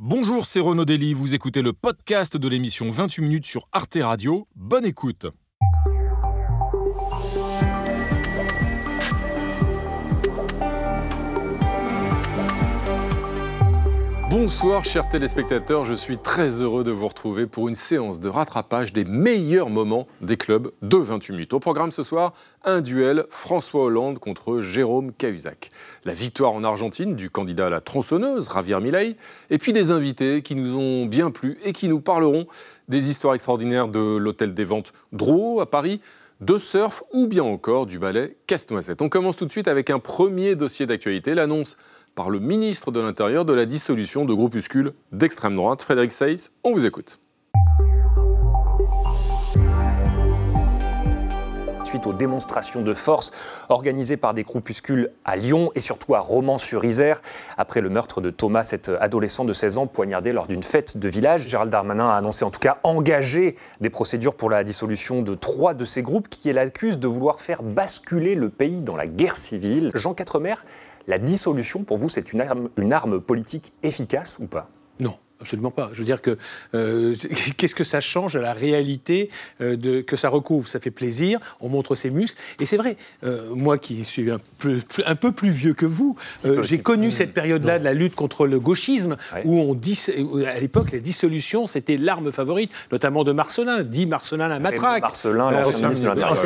Bonjour, c'est Renaud Dely, vous écoutez le podcast de l'émission 28 minutes sur Arte Radio. Bonne écoute. Bonsoir chers téléspectateurs, je suis très heureux de vous retrouver pour une séance de rattrapage des meilleurs moments des clubs de 28 minutes. Au programme ce soir, un duel François Hollande contre Jérôme Cahuzac. La victoire en Argentine du candidat à la tronçonneuse, Javier Milei, et puis des invités qui nous ont bien plu et qui nous parleront des histoires extraordinaires de l'hôtel des ventes Drouot à Paris, de surf ou bien encore du ballet Casse-Noisette. On commence tout de suite avec un premier dossier d'actualité, l'annonce par le ministre de l'Intérieur de la dissolution de groupuscules d'extrême droite. Frédéric Seyss, on vous écoute. suite aux démonstrations de force organisées par des groupuscules à Lyon et surtout à Romans-sur-Isère, après le meurtre de Thomas, cet adolescent de 16 ans poignardé lors d'une fête de village. Gérald Darmanin a annoncé en tout cas engager des procédures pour la dissolution de trois de ces groupes qui l'accusent de vouloir faire basculer le pays dans la guerre civile. Jean Quatremer la dissolution, pour vous, c'est une arme, politique efficace ou pas? Absolument pas. Je veux dire que euh, qu'est-ce que ça change à la réalité euh, de, que ça recouvre? Ça fait plaisir, on montre ses muscles. Et c'est vrai, euh, moi qui suis un peu, un peu, plus vieux que vous, j'ai connu cette période-là de la lutte contre le gauchisme, où on dit, à l'époque, la dissolution, c'était l'arme favorite, notamment de Marcelin, dit Marcelin la matraque. Marcelin, l'ancien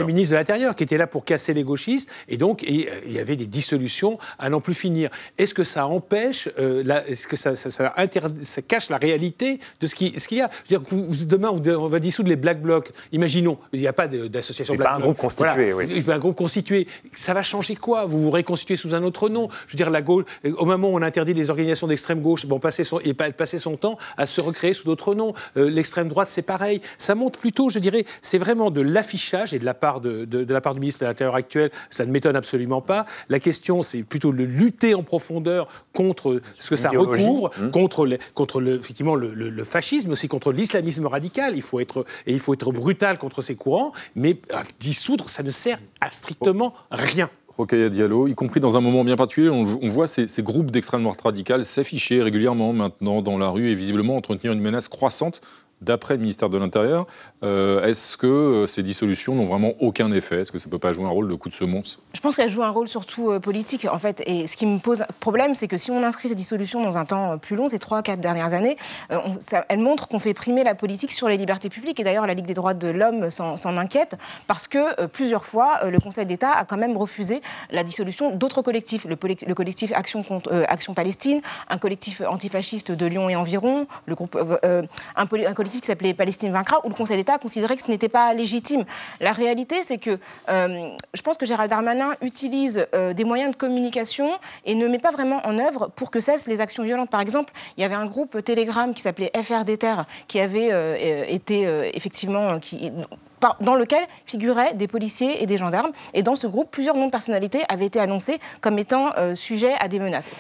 ministre de l'Intérieur. qui était là pour casser les gauchistes. Et donc, il y avait des dissolutions à n'en plus finir. Est-ce que ça empêche, est-ce que ça, ça, ça, ça cache la réalité de ce qu'il ce y a. demain, on va dissoudre les Black Blocs. Imaginons, il n'y a pas d'association Black Bloc. pas un groupe constitué, oui. un groupe constitué. Ça va changer quoi Vous vous reconstituez sous un autre nom? Je veux dire, la gauche, au moment où on interdit les organisations d'extrême gauche, bon, passer son, et passer son temps à se recréer sous d'autres noms. Euh, l'extrême droite, c'est pareil. Ça montre plutôt, je dirais, c'est vraiment de l'affichage et de la part de, de, la part du ministre de l'Intérieur actuel, ça ne m'étonne absolument pas. La question, c'est plutôt de lutter en profondeur contre ce que ça recouvre, mmh. contre, les, contre le, effectivement le, fascisme, aussi contre l'islamisme radical. Il faut être, et il faut être brutal contre ces courants, mais dissoudre, ça ne sert à strictement rien. Rokhaya Diallo, y compris dans un moment bien particulier, on, voit ces, ces groupes d'extrême droite radicale s'afficher régulièrement maintenant dans la rue et visiblement entretenir une menace croissante d'après le ministère de l'Intérieur. Euh, est-ce que euh, ces dissolutions n'ont vraiment aucun effet? Est-ce que ça ne peut pas jouer un rôle de coup de semonce? Je pense qu'elles jouent un rôle surtout euh, politique, en fait. Et ce qui me pose problème, c'est que si on inscrit ces dissolutions dans un temps plus long, ces trois, quatre dernières années, elles montrent qu'on fait primer la politique sur les libertés publiques. Et d'ailleurs, la Ligue des droits de l'homme s'en inquiète, parce que plusieurs fois, le Conseil d'État a quand même refusé la dissolution d'autres collectifs. Le, le, collectif Action, contre, Action Palestine, un collectif antifasciste de Lyon et environ, un, collectif qui s'appelait Palestine vaincra, où le Conseil d'État considérait que ce n'était pas légitime. La réalité, c'est que euh, je pense que Gérald Darmanin utilise euh, des moyens de communication et ne met pas vraiment en œuvre pour que cessent les actions violentes. Par exemple, il y avait un groupe Telegram qui s'appelait FRDTer qui avait euh, été effectivement... Dans lequel figuraient des policiers et des gendarmes. Et dans ce groupe, plusieurs noms de personnalités avaient été annoncés comme étant sujets à des menaces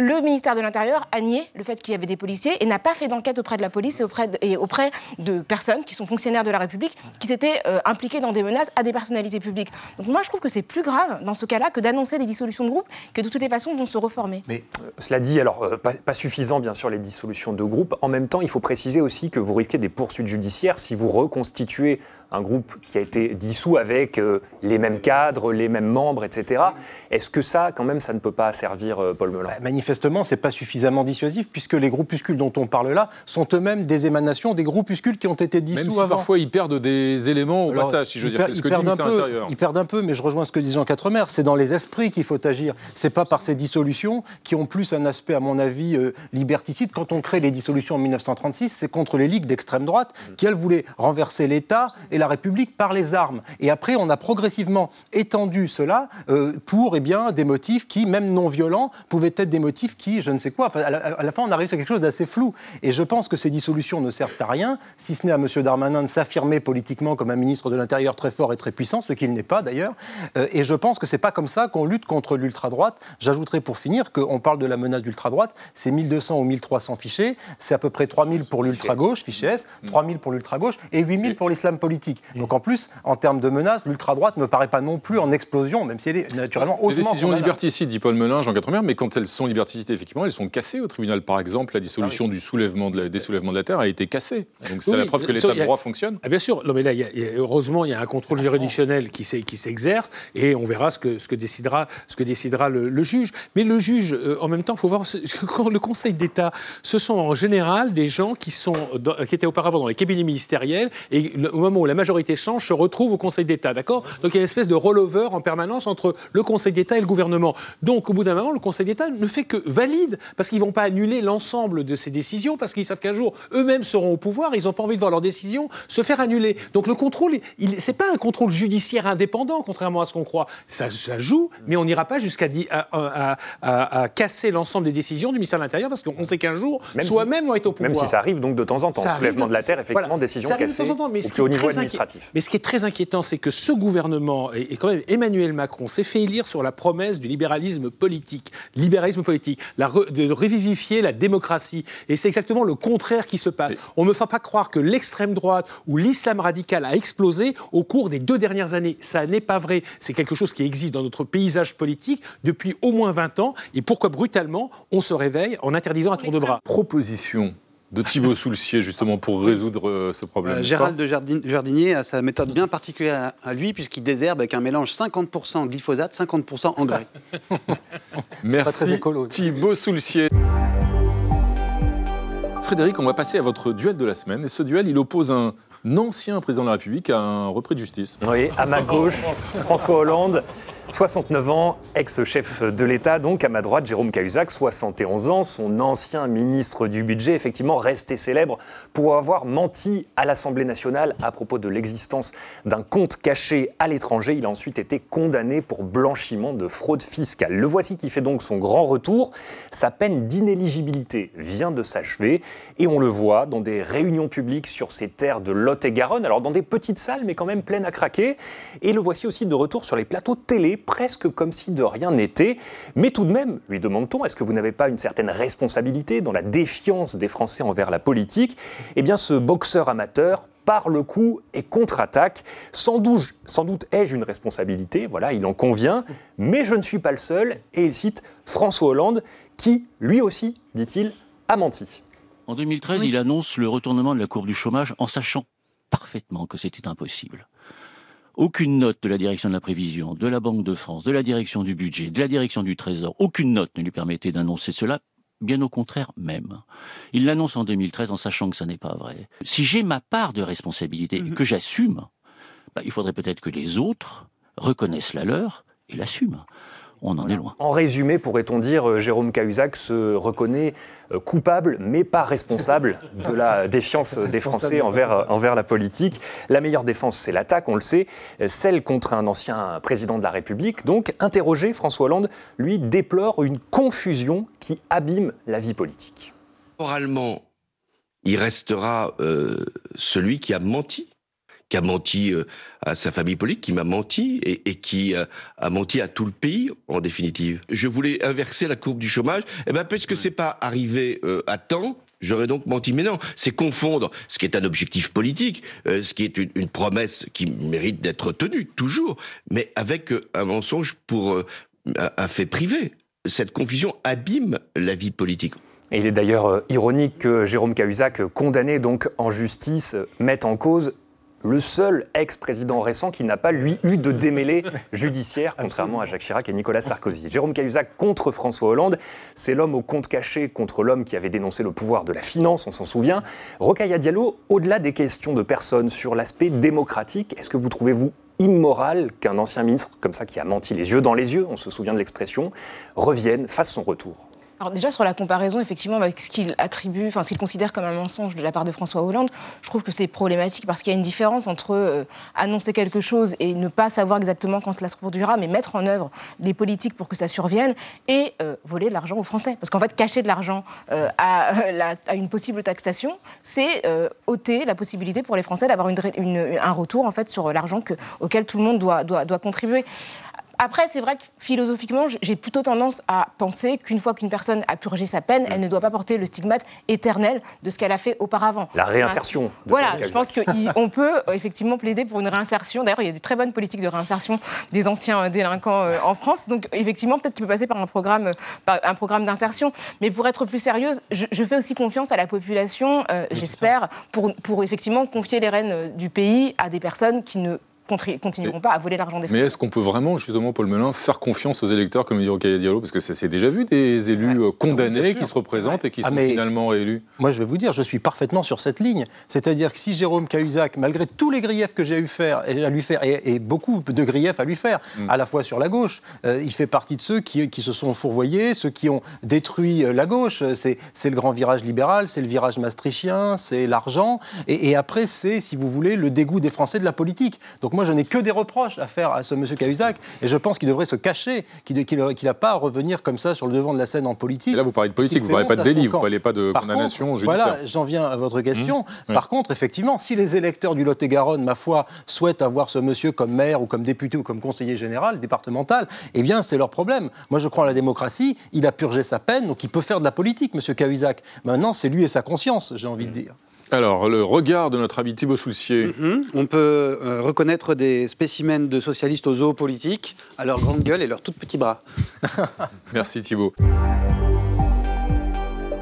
le ministère de l'Intérieur a nié le fait qu'il y avait des policiers et n'a pas fait d'enquête auprès de la police et auprès de, personnes qui sont fonctionnaires de la République qui s'étaient euh, impliquées dans des menaces à des personnalités publiques. Donc moi, je trouve que c'est plus grave dans ce cas-là que d'annoncer des dissolutions de groupes que de toutes les façons vont se reformer. Mais euh, cela dit, alors euh, pas, suffisant bien sûr les dissolutions de groupes. En même temps, il faut préciser aussi que vous risquez des poursuites judiciaires si vous reconstituez un groupe qui a été dissous avec les mêmes cadres, les mêmes membres, etc. Est-ce que ça, quand même, ça ne peut pas servir Paul Melun? Bah, manifestement, ce n'est pas suffisamment dissuasif, puisque les groupuscules dont on parle là sont eux-mêmes des émanations des groupuscules qui ont été dissous Même si parfois ils perdent des éléments au passage, si je veux dire. C'est ce que dit un peu, Ils perdent un peu, mais je rejoins ce que dit Jean Quatremer. C'est dans les esprits qu'il faut agir. C'est pas par ces dissolutions qui ont plus un aspect, à mon avis, euh, liberticide. Quand on crée les dissolutions en 1936, c'est contre les ligues d'extrême droite qui, elles, voulaient renverser l'État et la République par les armes. Et après, on a progressivement étendu cela euh, pour eh bien, des motifs qui, même non violents, pouvaient être des motifs qui, je ne sais quoi. Enfin, à, la, fin, on arrive sur quelque chose d'assez flou. Et je pense que ces dissolutions ne servent à rien, si ce n'est à M. Darmanin de s'affirmer politiquement comme un ministre de l'Intérieur très fort et très puissant, ce qu'il n'est pas d'ailleurs. Euh, et je pense que c'est pas comme ça qu'on lutte contre l'ultra-droite. J'ajouterai pour finir qu'on parle de la menace d'ultra-droite, c'est 1200 ou 1300 fichés, c'est à peu près 3000 pour l'ultra-gauche, fiché S, 3000 pour l'ultra-gauche et 8000 pour l'islam politique. Politique. Donc en plus, en termes de menaces, l'ultra-droite ne me paraît pas non plus en explosion, même si elle est naturellement hautement Les décisions liberticides, dit Paul Melun, Jean Quatremer, mais quand elles sont liberticides, effectivement, elles sont cassées au tribunal. Par exemple, la dissolution du soulèvement de la- des soulèvements de la terre a été cassée. Donc c'est Oui, la preuve que l'état de droit fonctionne. Ah, bien sûr, non, mais là, y a- y a- heureusement, il y a un contrôle juridictionnel qui s'exerce et on verra ce que, ce que décidera, ce que décidera le, le juge. Mais le juge, euh, en même temps, il faut voir, quand le Conseil d'État, ce sont en général des gens qui, sont dans- qui étaient auparavant dans les cabinets ministériels et le- au moment où la majorité change, se retrouvent au Conseil d'État, d'accord? Donc il y a une espèce de rollover en permanence entre le Conseil d'État et le gouvernement. Donc au bout d'un moment, le Conseil d'État ne fait que valide parce qu'ils ne vont pas annuler l'ensemble de ces décisions parce qu'ils savent qu'un jour, eux-mêmes seront au pouvoir, ils n'ont pas envie de voir leurs décisions se faire annuler. Donc le contrôle, il, c'est pas un contrôle judiciaire indépendant, contrairement à ce qu'on croit. Ça, ça joue, mais on n'ira pas jusqu'à di- à, à- à- à casser l'ensemble des décisions du ministère de l'Intérieur parce qu'on sait qu'un jour, Même si- soi-même vont être au pouvoir. Même si ça arrive donc de temps en temps, soulèvement de la terre, effectivement, voilà. décision arrive de cassée temps en temps, mais au ce plus qui est haut niveau très inqui- administratif. Mais ce qui est très inquiétant, c'est que ce gouvernement, et, et quand même Emmanuel Macron, s'est fait élire sur la promesse du libéralisme politique. Libéralisme politique, la re- de revivifier la démocratie. Et c'est exactement le contraire qui se passe. On ne me fait pas croire que l'extrême droite ou l'islam radical a explosé au cours des deux dernières années. Ça n'est pas vrai. C'est quelque chose qui existe dans notre paysage politique depuis au moins 20 ans. Et pourquoi brutalement on se réveille en interdisant un tour de bras? Proposition de Thibaut Soulcier, justement, pour résoudre euh, ce problème. Euh, Gérald de Jardin- Jardinier a sa méthode bien particulière à, à lui, puisqu'il désherbe avec un mélange 50% glyphosate, 50% engrais. Merci écolo. Thibaut Soulcier. Frédéric, on va passer à votre duel de la semaine. Et ce duel, il oppose un ancien président de la République à un repris de justice. Oui, à ma gauche, François Hollande, 69 ans, ex-chef de l'État, donc à ma droite, Jérôme Cahuzac, 71 ans, son ancien ministre du Budget, effectivement resté célèbre pour avoir menti à l'Assemblée nationale à propos de l'existence d'un compte caché à l'étranger. Il a ensuite été condamné pour blanchiment de fraude fiscale. Le voici qui fait donc son grand retour. Sa peine d'inéligibilité vient de s'achever et on le voit dans des réunions publiques sur ces terres de Lot-et-Garonne, alors dans des petites salles mais quand même pleines à craquer. Et le voici aussi de retour sur les plateaux télé, presque comme si de rien n'était. Mais tout de même, lui demande-t-on, est-ce que vous n'avez pas une certaine responsabilité dans la défiance des Français envers la politique? Eh bien, ce boxeur amateur par le coup et contre-attaque. Sans doute, sans doute ai-je une responsabilité, voilà, il en convient, mais je ne suis pas le seul, et il cite François Hollande, qui, lui aussi, dit-il, a menti. En 2013, il annonce le retournement de la courbe du chômage en sachant parfaitement que c'était impossible. Aucune note de la direction de la prévision, de la Banque de France, de la direction du budget, de la direction du Trésor, aucune note ne lui permettait d'annoncer cela, bien au contraire même. Il l'annonce en 2013 en sachant que ça n'est pas vrai. Si j'ai ma part de responsabilité et que j'assume, bah, il faudrait peut-être que les autres reconnaissent la leur et l'assument. On en est loin. En résumé, pourrait-on dire, euh, Jérôme Cahuzac se reconnaît euh, coupable, mais pas responsable de la défiance des Français envers, euh, envers la politique. La meilleure défense, c'est l'attaque, on le sait, celle contre un ancien président de la République. Donc, interrogé, François Hollande, lui, déplore une confusion qui abîme la vie politique. Moralement, il restera euh, celui qui a menti, qui a menti euh, à sa famille politique, qui m'a menti et, et qui euh, a menti à tout le pays en définitive. Je voulais inverser la courbe du chômage, et ben puisque c'est pas arrivé euh, à temps. J'aurais donc menti, mais non, c'est confondre ce qui est un objectif politique, euh, ce qui est une, une promesse qui mérite d'être tenue toujours, mais avec euh, un mensonge pour un, fait privé. Cette confusion abîme la vie politique. Et il est d'ailleurs ironique que Jérôme Cahuzac, condamné donc en justice, mette en cause le seul ex-président récent qui n'a pas, lui, eu de démêlé judiciaire, contrairement à Jacques Chirac et Nicolas Sarkozy. Jérôme Cahuzac contre François Hollande, c'est l'homme au compte caché contre l'homme qui avait dénoncé le pouvoir de la finance, on s'en souvient. Rokhaya Diallo, au-delà des questions de personnes sur l'aspect démocratique, est-ce que vous trouvez-vous immoral qu'un ancien ministre, comme ça, qui a menti les yeux dans les yeux, on se souvient de l'expression, revienne, fasse son retour? Alors déjà sur la comparaison effectivement avec ce qu'il attribue, enfin ce qu'il considère comme un mensonge de la part de François Hollande, je trouve que c'est problématique parce qu'il y a une différence entre euh, annoncer quelque chose et ne pas savoir exactement quand cela se produira, mais mettre en œuvre des politiques pour que ça survienne et euh, voler de l'argent aux Français. Parce qu'en fait cacher de l'argent euh, à, une possible taxation, c'est ôter la possibilité pour les Français d'avoir un retour en fait sur l'argent que- auquel tout le monde doit contribuer. Après, c'est vrai que philosophiquement, j'ai plutôt tendance à penser qu'une fois qu'une personne a purgé sa peine, elle ne doit pas porter le stigmate éternel de ce qu'elle a fait auparavant. La réinsertion. de Voilà, je pense qu'on peut euh, effectivement plaider pour une réinsertion. D'ailleurs, il y a des très bonnes politiques de réinsertion des anciens euh, délinquants euh, en France. Donc, effectivement, peut-être qu'il peut passer par un programme, par un programme d'insertion. Mais pour être plus sérieuse, je, je fais aussi confiance à la population, euh, j'espère, pour, pour effectivement confier les rênes du pays à des personnes qui ne continueront pas à voler l'argent des Mais Français. est-ce qu'on peut vraiment, justement, Paul Melun, faire confiance aux électeurs, comme le dit Rocaille Diallo Parce que ça s'est déjà vu des élus euh, condamnés qui se représentent et qui Ah, sont mais- finalement élus. Moi, je vais vous dire, je suis parfaitement sur cette ligne. C'est-à-dire que si Jérôme Cahuzac, malgré tous les griefs que j'ai eu faire, à lui faire, et, et beaucoup de griefs à lui faire, Mm. à la fois sur la gauche, euh, il fait partie de ceux qui, qui se sont fourvoyés, ceux qui ont détruit euh, la gauche. C'est c'est le grand virage libéral, c'est le virage maastrichtien, c'est l'argent. Et, et après, c'est, si vous voulez, le dégoût des Français de la politique. Donc moi, je n'ai que des reproches à faire à ce monsieur Cahuzac, et je pense qu'il devrait se cacher, qu'il n'a pas à revenir comme ça sur le devant de la scène en politique. Et là, vous parlez de politique, vous fait parlez pas de délit, vous camp. parlez pas de Par condamnation contre, judiciaire. Voilà, j'en viens à votre question. Mmh. Par contre, effectivement, si les électeurs du Lot-et-Garonne, ma foi, souhaitent avoir ce monsieur comme maire ou comme député ou comme conseiller général départemental, eh bien, c'est leur problème. Moi, je crois en la démocratie. Il a purgé sa peine, donc il peut faire de la politique, monsieur Cahuzac. Maintenant, c'est lui et sa conscience, j'ai envie de dire. Alors, le regard de notre ami Thibaut Soulcier. Mhm. On peut euh, reconnaître des spécimens de socialistes aux zoos politiques à leur grande gueule et leurs tout petits bras. Merci Thibaut.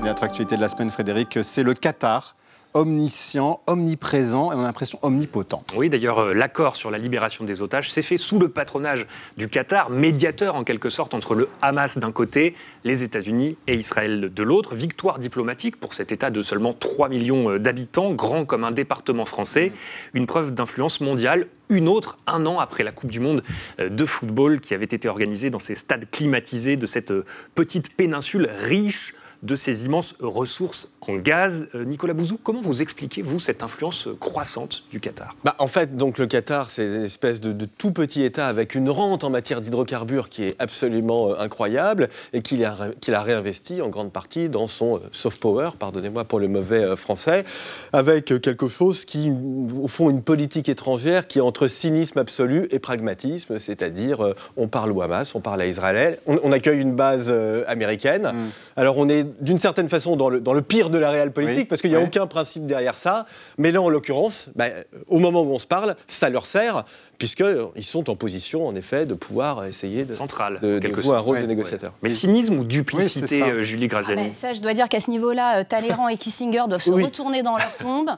Notre actualité de la semaine, Frédéric, c'est le Qatar. Omniscient, omniprésent et on a l'impression omnipotent. Oui, d'ailleurs, euh, l'accord sur la libération des otages s'est fait sous le patronage du Qatar, médiateur en quelque sorte entre le Hamas d'un côté, les États-Unis et Israël de l'autre. Victoire diplomatique pour cet État de seulement 3 millions euh, d'habitants, grand comme un département français. Une preuve d'influence mondiale. Une autre, un an après la Coupe du Monde euh, de football qui avait été organisée dans ces stades climatisés de cette petite péninsule riche de ces immenses ressources en gaz. Euh, Nicolas Bouzou, comment vous expliquez, vous, cette influence croissante du Qatar? Bah, en fait, donc le Qatar, c'est une espèce de, de tout petit État avec une rente en matière d'hydrocarbures qui est absolument euh, incroyable et qu'il a, a réinvesti en grande partie dans son euh, soft power, pardonnez-moi pour le mauvais euh, français, avec euh, quelque chose qui, au fond, une politique étrangère qui est entre cynisme absolu et pragmatisme, c'est-à-dire euh, on parle au Hamas, on parle à Israël, on, on accueille une base euh, américaine. Alors on est d'une certaine façon dans le, dans le pire de la réelle politique Oui, parce qu'il n'y a ouais. aucun principe derrière ça. Mais là, en l'occurrence, bah, au moment où on se parle, ça leur sert puisqu'ils sont en position, en effet, de pouvoir essayer de, Centrale, de, de jouer un rôle Ouais, de négociateur. Mais cynisme ou Oui, duplicité, ça. euh, Julie Ah Graziani ben, ça, je dois dire qu'à ce niveau-là, euh, Talleyrand et Kissinger doivent se Oui. retourner dans leur tombe.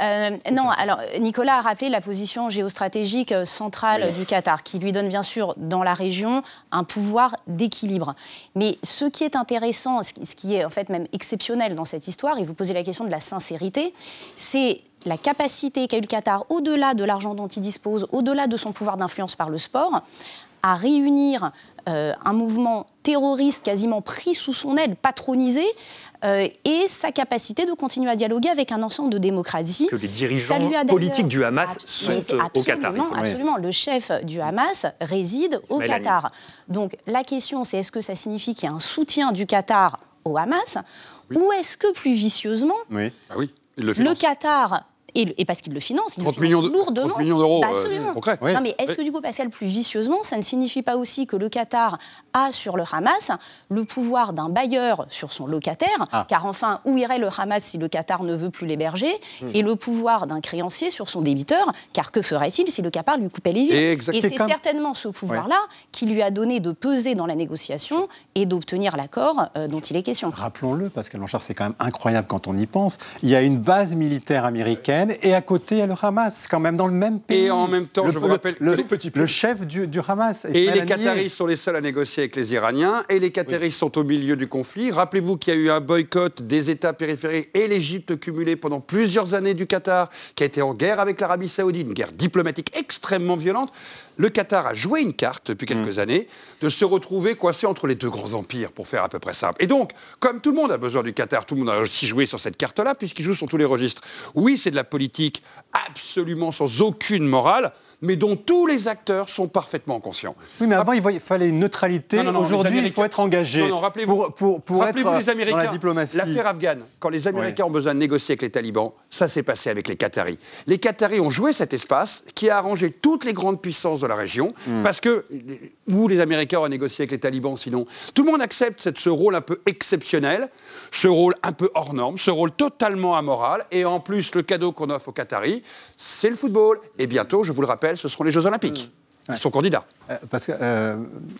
Euh, non, alors Nicolas a rappelé la position géostratégique euh, centrale du Qatar, qui lui donne bien sûr dans la région un pouvoir d'équilibre. Mais ce qui est intéressant, ce qui- ce qui est en fait même exceptionnel dans cette histoire, et vous posez la question de la sincérité, c'est la capacité qu'a eu le Qatar, au-delà de l'argent dont il dispose, au-delà de son pouvoir d'influence par le sport, à réunir euh, un mouvement terroriste quasiment pris sous son aile, patronisé, euh, et sa capacité de continuer à dialoguer avec un ensemble de démocraties. que les dirigeants politiques du Hamas sont au Qatar. Absolument, le absolument. Le chef du Hamas réside au. Qatar. Donc la question, c'est est-ce que ça signifie qu'il y a un soutien du Qatar au Hamas Ou est-ce que plus vicieusement, Oui. Ah oui, le le. Qatar, et, parce qu'il le finance, il le 30 finance lourdement. 30 millions d'euros, Bah, euh, absolument. concret. Oui. Non, mais est-ce que du coup, Pascal, plus vicieusement, ça ne signifie pas aussi que le Qatar a sur le Hamas le pouvoir d'un bailleur sur son locataire Ah. Car enfin, où irait le Hamas si le Qatar ne veut plus l'héberger Hmm. Et le pouvoir d'un créancier sur son débiteur Car que ferait-il si le Qatar lui coupait les vivres Et c'est comme- certainement ce pouvoir-là qui lui a donné de peser dans la négociation et d'obtenir l'accord euh, dont il est question. Rappelons-le, Pascal Blanchard, c'est quand même incroyable quand on y pense. Il y a une base militaire américaine et à côté, il y a le Hamas, quand même dans le même pays. Et en même temps, le, je vous le- rappelle, le, petit chef du, du Hamas. Et les. Qataris sont les seuls à négocier avec les Iraniens, et les Qataris sont au milieu du conflit. Rappelez-vous qu'il y a eu un boycott des États périphériques et l'Égypte cumulée pendant plusieurs années du Qatar, qui a été en guerre avec l'Arabie Saoudite, une guerre diplomatique extrêmement violente. Le Qatar a joué une carte depuis quelques années de se retrouver coincé entre les deux grands empires, pour faire à peu près simple. Et donc, comme tout le monde a besoin du Qatar, tout le monde a aussi joué sur cette carte-là, puisqu'il joue sur tous les registres. Oui, c'est de la politique absolument sans aucune morale, mais dont tous les acteurs sont parfaitement conscients. Oui, mais avant, il fallait une neutralité. Aujourd'hui, il faut être engagé Non, non, rappelez-vous- pour, pour, pour être Rappelez-vous les dans Américains, la diplomatie. L'affaire afghane, quand les Américains ont besoin de négocier avec les talibans, ça s'est passé avec les Qataris. Les Qataris ont joué cet espace qui a arrangé toutes les grandes puissances de la région, Hmm. parce que où les Américains ont négocié avec les talibans sinon Tout le monde accepte cette- ce rôle un peu exceptionnel, ce rôle un peu hors norme, ce rôle totalement amoral, et en plus, le cadeau qu'on offre aux Qataris, c'est le football. Et bientôt, je vous le rappelle, ce seront les Jeux Olympiques. Ils sont candidats. Euh, Parce que, euh,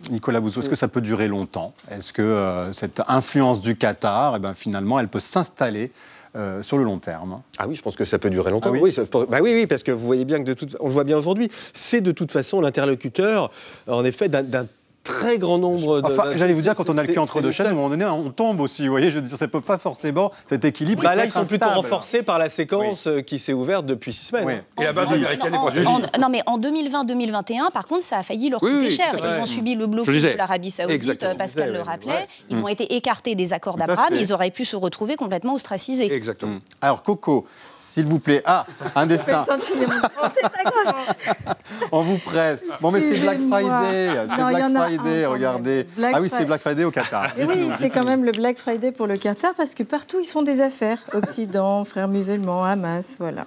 Nicolas Bouzou, est-ce que ça peut durer longtemps? Est-ce que euh, cette influence du Qatar, eh ben, finalement, elle peut s'installer euh, sur le long terme. Ah oui, je pense que ça peut durer longtemps. Ah oui. Oui, ça- bah oui, oui, parce que vous voyez bien que de toute, on le voit bien aujourd'hui, c'est de toute façon l'interlocuteur, en effet, d'un- d'un très grand nombre de. Enfin, j'allais vous dire, quand on a le cul entre deux à un seul. moment donné, on tombe aussi. Vous voyez, je veux dire, ça peut pas forcément cet équilibre. Bah là, ils sont plutôt renforcés par la séquence euh, qui s'est ouverte depuis six semaines. Oui. Et la base américaine est en- non, mais en 2020-2021, par contre, ça a failli leur Oui, coûter oui, cher. Ils ont subi le blocus de l'Arabie Saoudite, Exactement. euh, Pascal Je le rappelait. ouais. Ils ont été écartés des accords d'Abraham. Ils auraient pu se retrouver complètement ostracisés. Exactement. Alors, Coco, s'il vous plaît. Ah, un destin. Pas. On vous presse. Bon, mais c'est Black. Friday. C'est Non, il y Black en a un Friday, quand regardez. Black ah oui, c'est Black Friday au Qatar. Et oui, c'est quand même le Black Friday pour le Qatar parce que partout ils font des affaires. Occident, frères musulmans, Hamas, voilà.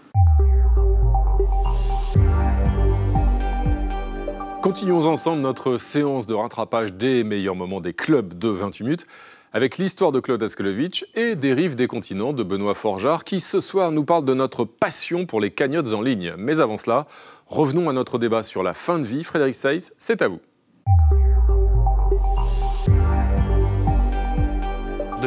Continuons ensemble notre séance de rattrapage des meilleurs moments des clubs de 28 minutes avec l'histoire de Claude Askolovitch et des rives des continents de Benoît Forjard qui ce soir nous parle de notre passion pour les cagnottes en ligne. Mais avant cela, revenons à notre débat sur la fin de vie. Frédéric Seiss, c'est à vous.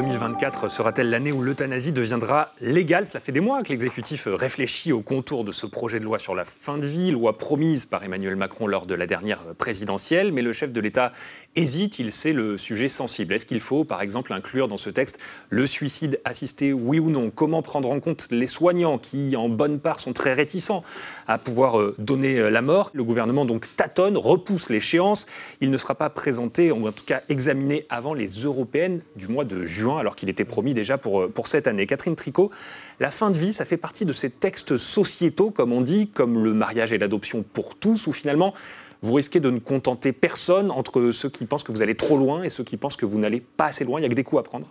2024 sera-t-elle l'année où l'euthanasie deviendra légale? Cela fait des mois que l'exécutif réfléchit au contour de ce projet de loi sur la fin de vie, loi promise par Emmanuel Macron lors de la dernière présidentielle. Mais le chef de l'État hésite, il sait le sujet sensible. Est-ce qu'il faut, par exemple, inclure dans ce texte le suicide assisté, oui ou non? Comment prendre en compte les soignants qui, en bonne part, sont très réticents à pouvoir euh, donner euh, la mort? Le gouvernement donc tâtonne, repousse l'échéance. Il ne sera pas présenté, ou en tout cas examiné avant les européennes du mois de juin, alors qu'il était promis déjà pour, euh, pour cette année. Catherine Tricot, la fin de vie, ça fait partie de ces textes sociétaux, comme on dit, comme le mariage et l'adoption pour tous, où finalement vous risquez de ne contenter personne entre ceux qui pensent que vous allez trop loin et ceux qui pensent que vous n'allez pas assez loin. Il y a que des coups à prendre.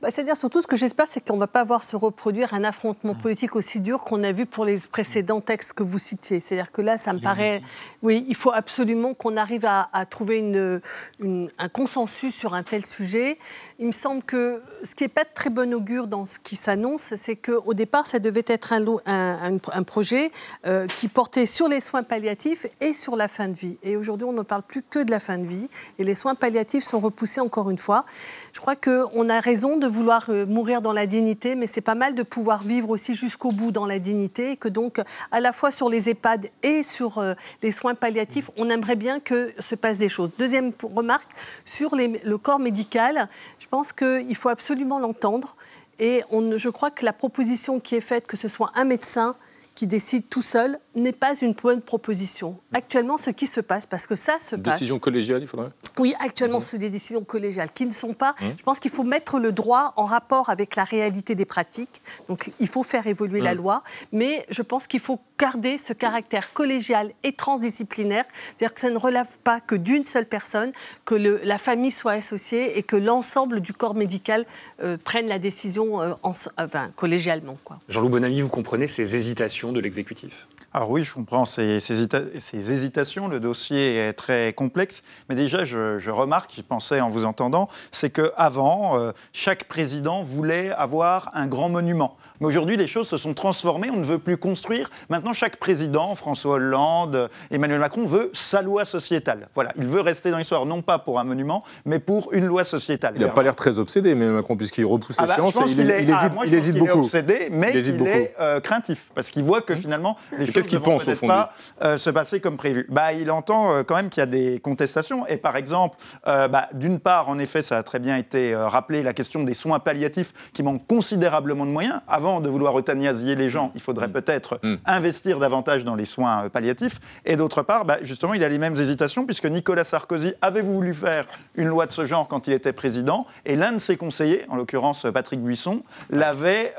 Bah, C'est-à-dire surtout ce que j'espère, c'est qu'on ne va pas voir se reproduire un affrontement politique aussi dur qu'on a vu pour les précédents textes que vous citiez. C'est-à-dire que là, ça me paraît, oui, il faut absolument qu'on arrive à, à trouver une, une- un consensus sur un tel sujet. Il me semble que ce qui n'est pas de très bon augure dans ce qui s'annonce, c'est qu'au départ, ça devait être un projet euh, qui portait sur les soins palliatifs et sur la fin de vie. Et aujourd'hui, on ne parle plus que de la fin de vie. Et les soins palliatifs sont repoussés encore une fois. Je crois qu'on a raison de vouloir euh, mourir dans la dignité, mais c'est pas mal de pouvoir vivre aussi jusqu'au bout dans la dignité. Et que donc, à la fois sur les EHPAD et sur euh, les soins palliatifs, on aimerait bien que se passe des choses. Deuxième remarque, sur le corps médical, je pense qu'il faut absolument l'entendre. Et je crois que la proposition qui est faite, que ce soit un médecin qui décide tout seul, n'est pas une bonne proposition. Actuellement, ce qui se passe, parce que ça se passe. Décision collégiale, il faudrait Oui, actuellement, c'est des décisions collégiales qui ne sont pas. Mhm. Je pense qu'il faut mettre le droit en rapport avec la réalité des pratiques. Donc, il faut faire évoluer la Mhm. loi, mais je pense qu'il faut garder ce caractère collégial et transdisciplinaire, c'est-à-dire que ça ne relève pas que d'une seule personne, que le- la famille soit associée et que l'ensemble du corps médical euh, prenne la décision euh, en- enfin, collégialement. Jean-Loup Bonamy, vous comprenez ces hésitations de l'exécutif? Alors oui, je comprends ces, ces hésita- ces hésitations. Le dossier est très complexe. Mais déjà, je, je remarque, j'y pensais en vous entendant, c'est qu'avant, euh, chaque président voulait avoir un grand monument. Mais aujourd'hui, les choses se sont transformées. On ne veut plus construire. Maintenant, chaque président, François Hollande, Emmanuel Macron, veut sa loi sociétale. Voilà, il veut rester dans l'histoire, non pas pour un monument, mais pour une loi sociétale. Il n'a pas l'air très obsédé, mais Macron, puisqu'il repousse Ah bah, je pense il, hésite, ah, moi, je il qu'il est beaucoup. obsédé, mais Il beaucoup. est euh, craintif, parce qu'il voit que finalement les Qu'est-ce Qu'est-ce qu'il pense, au fond, pas euh, se passer comme prévu. Bah, il entend euh, quand même qu'il y a des contestations. Et par exemple, euh, bah, d'une part, en effet, ça a très bien été rappelé, la question des soins palliatifs qui manquent considérablement de moyens. Avant de vouloir euthanasier les gens, il faudrait Mm. peut-être investir davantage dans les soins palliatifs. Et d'autre part, bah, justement, il a les mêmes hésitations puisque Nicolas Sarkozy avait voulu faire une loi de ce genre quand il était président. Et l'un de ses conseillers, en l'occurrence Patrick Buisson, l'avait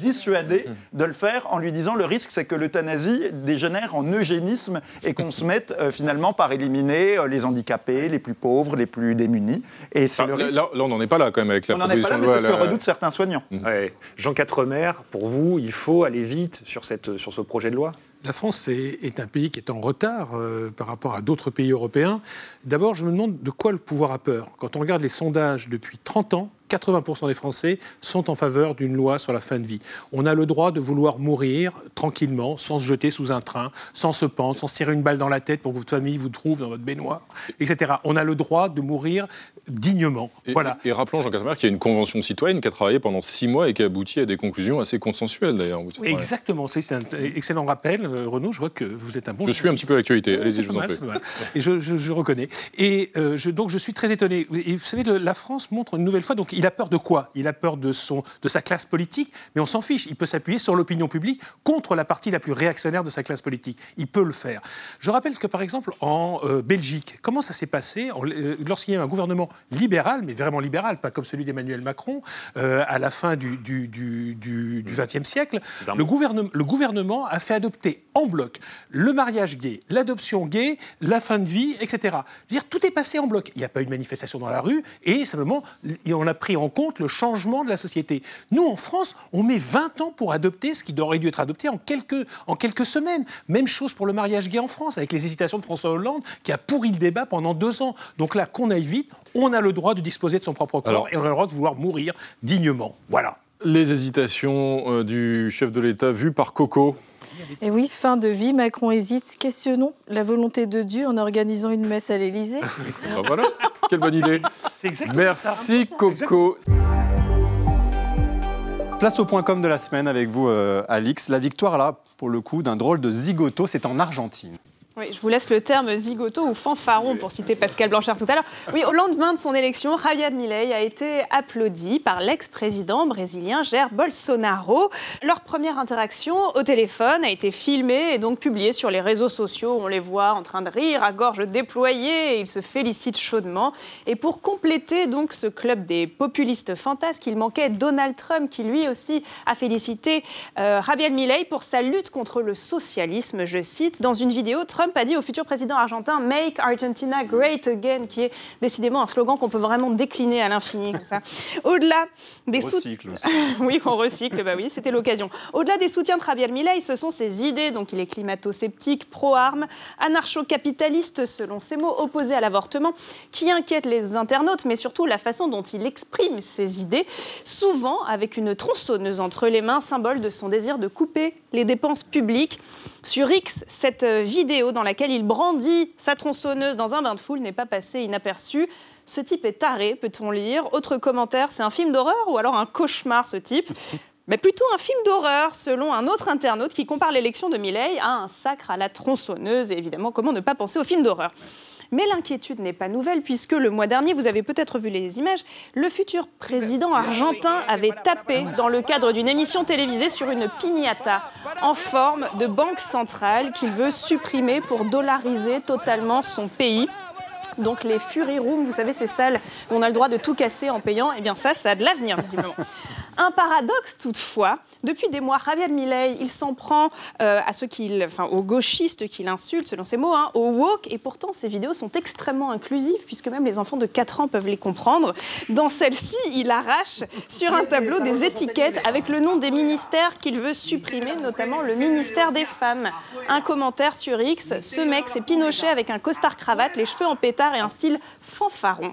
dissuadé de le faire en lui disant le risque, c'est que l'euthanasie dégénère en eugénisme et qu'on se mette euh, finalement par éliminer euh, les handicapés, les plus pauvres, les plus démunis. Et c'est Ah, le là, risque. là, on n'en est pas là quand même avec la On n'en est pas proposition là, mais c'est ce que redoutent certains soignants. Ouais. Jean Quatremer, pour vous, il faut aller vite sur, cette, sur ce projet de loi? La France est, est un pays qui est en retard euh, par rapport à d'autres pays européens. D'abord, je me demande de quoi le pouvoir a peur. Quand on regarde les sondages depuis 30 ans, 80% des Français sont en faveur d'une loi sur la fin de vie. On a le droit de vouloir mourir tranquillement, sans se jeter sous un train, sans se pendre, sans se tirer une balle dans la tête pour que votre famille vous trouve dans votre baignoire, etc. On a le droit de mourir dignement. Et, voilà. et rappelons, Jean Quatremer, qu'il y a une convention citoyenne qui a travaillé pendant six mois et qui a abouti à des conclusions assez consensuelles d'ailleurs. Exactement, c'est un excellent rappel, euh, Renaud. Je vois que vous êtes un bon. Je suis un petit peu l'actualité. Allez-y, je vous en prie. Et je, je- je reconnais. Et euh, je, donc je suis très étonné. Et vous savez, le- la France montre une nouvelle fois. Donc il a peur de quoi? Il a peur de son, de sa classe politique, mais on s'en fiche. Il peut s'appuyer sur l'opinion publique contre la partie la plus réactionnaire de sa classe politique. Il peut le faire. Je rappelle que par exemple en euh, Belgique, comment ça s'est passé? Euh, lorsqu'il y a eu un gouvernement libéral, mais vraiment libéral, pas comme celui d'Emmanuel Macron, euh, à la fin du, XXe siècle, le gouvernement, le gouvernement a fait adopter en bloc le mariage gay, l'adoption gay, la fin de vie, etc. Je veux dire, tout est passé en bloc. Il n'y a pas eu de manifestation dans la rue et simplement, on a pris en compte le changement de la société. Nous, en France, on met 20 ans pour adopter ce qui aurait dû être adopté en quelques, en quelques semaines. Même chose pour le mariage gay en France, avec les hésitations de François Hollande, qui a pourri le débat pendant deux ans. Donc là, qu'on aille vite, on a le droit de disposer de son propre corps Alors- et on a le droit de vouloir mourir dignement. Voilà. Les hésitations euh, du chef de l'État vues par Coco? Et oui, fin de vie, Macron hésite. Questionnons la volonté de Dieu en organisant une messe à l'Élysée. Voilà, quelle bonne idée. Ça. Merci Coco. Place au point com de la semaine avec vous, euh, Alix. La victoire, là, pour le coup, d'un drôle de zigoto, c'est en Argentine. Oui, je vous laisse le terme zigoto ou fanfaron pour citer Pascal Blanchard tout à l'heure. Oui, au lendemain de son élection, Javier Milei a été applaudi par l'ex-président brésilien Jair Bolsonaro. Leur première interaction au téléphone a été filmée et donc publiée sur les réseaux sociaux. On les voit en train de rire à gorge déployée ils se félicitent chaudement. Et pour compléter donc ce club des populistes fantasques, il manquait Donald Trump qui lui aussi a félicité euh, Javier Milei pour sa lutte contre le socialisme. Je cite dans une vidéo, Trump a dit au futur président argentin Make Argentina Great Again, qui est décidément un slogan qu'on peut vraiment décliner à l'infini. Au-delà des sout- Recycle aussi. oui, on recycle, bah oui, c'était l'occasion. Au-delà des soutiens de Javier Milei, ce sont ses idées, donc il est climato-sceptique, pro-armes, anarcho-capitaliste, selon ses mots, opposé à l'avortement, qui inquiètent les internautes, mais surtout la façon dont il exprime ses idées, souvent avec une tronçonneuse entre les mains, symbole de son désir de couper les dépenses publiques. Sur X, cette vidéo dans laquelle il brandit sa tronçonneuse dans un bain de foule n'est pas passée inaperçue. Ce type est taré, peut-on lire. Autre commentaire, c'est un film d'horreur ou alors un cauchemar, ce type mais plutôt un film d'horreur, selon un autre internaute qui compare l'élection de Milley à un sacre à la tronçonneuse. Et évidemment, comment ne pas penser au film d'horreur? Mais l'inquiétude n'est pas nouvelle puisque le mois dernier, vous avez peut-être vu les images, le futur président argentin avait tapé dans le cadre d'une émission télévisée sur une piñata en forme de banque centrale qu'il veut supprimer pour dollariser totalement son pays. Donc les Fury Rooms, vous savez, ces salles où on a le droit de tout casser en payant, eh bien ça, ça a de l'avenir visiblement. Un paradoxe toutefois, depuis des mois, Javier Milei, il s'en prend euh, à ceux qu'il, enfin, aux gauchistes qu'il insulte, selon ses mots, hein, aux woke, et pourtant ses vidéos sont extrêmement inclusives puisque même les enfants de 4 ans peuvent les comprendre. Dans celle-ci, il arrache sur un tableau des étiquettes avec le nom des ministères qu'il veut supprimer, notamment le ministère des Femmes. Un commentaire sur X, ce mec, c'est Pinochet avec un costard cravate, les cheveux en pétard et un style fanfaron.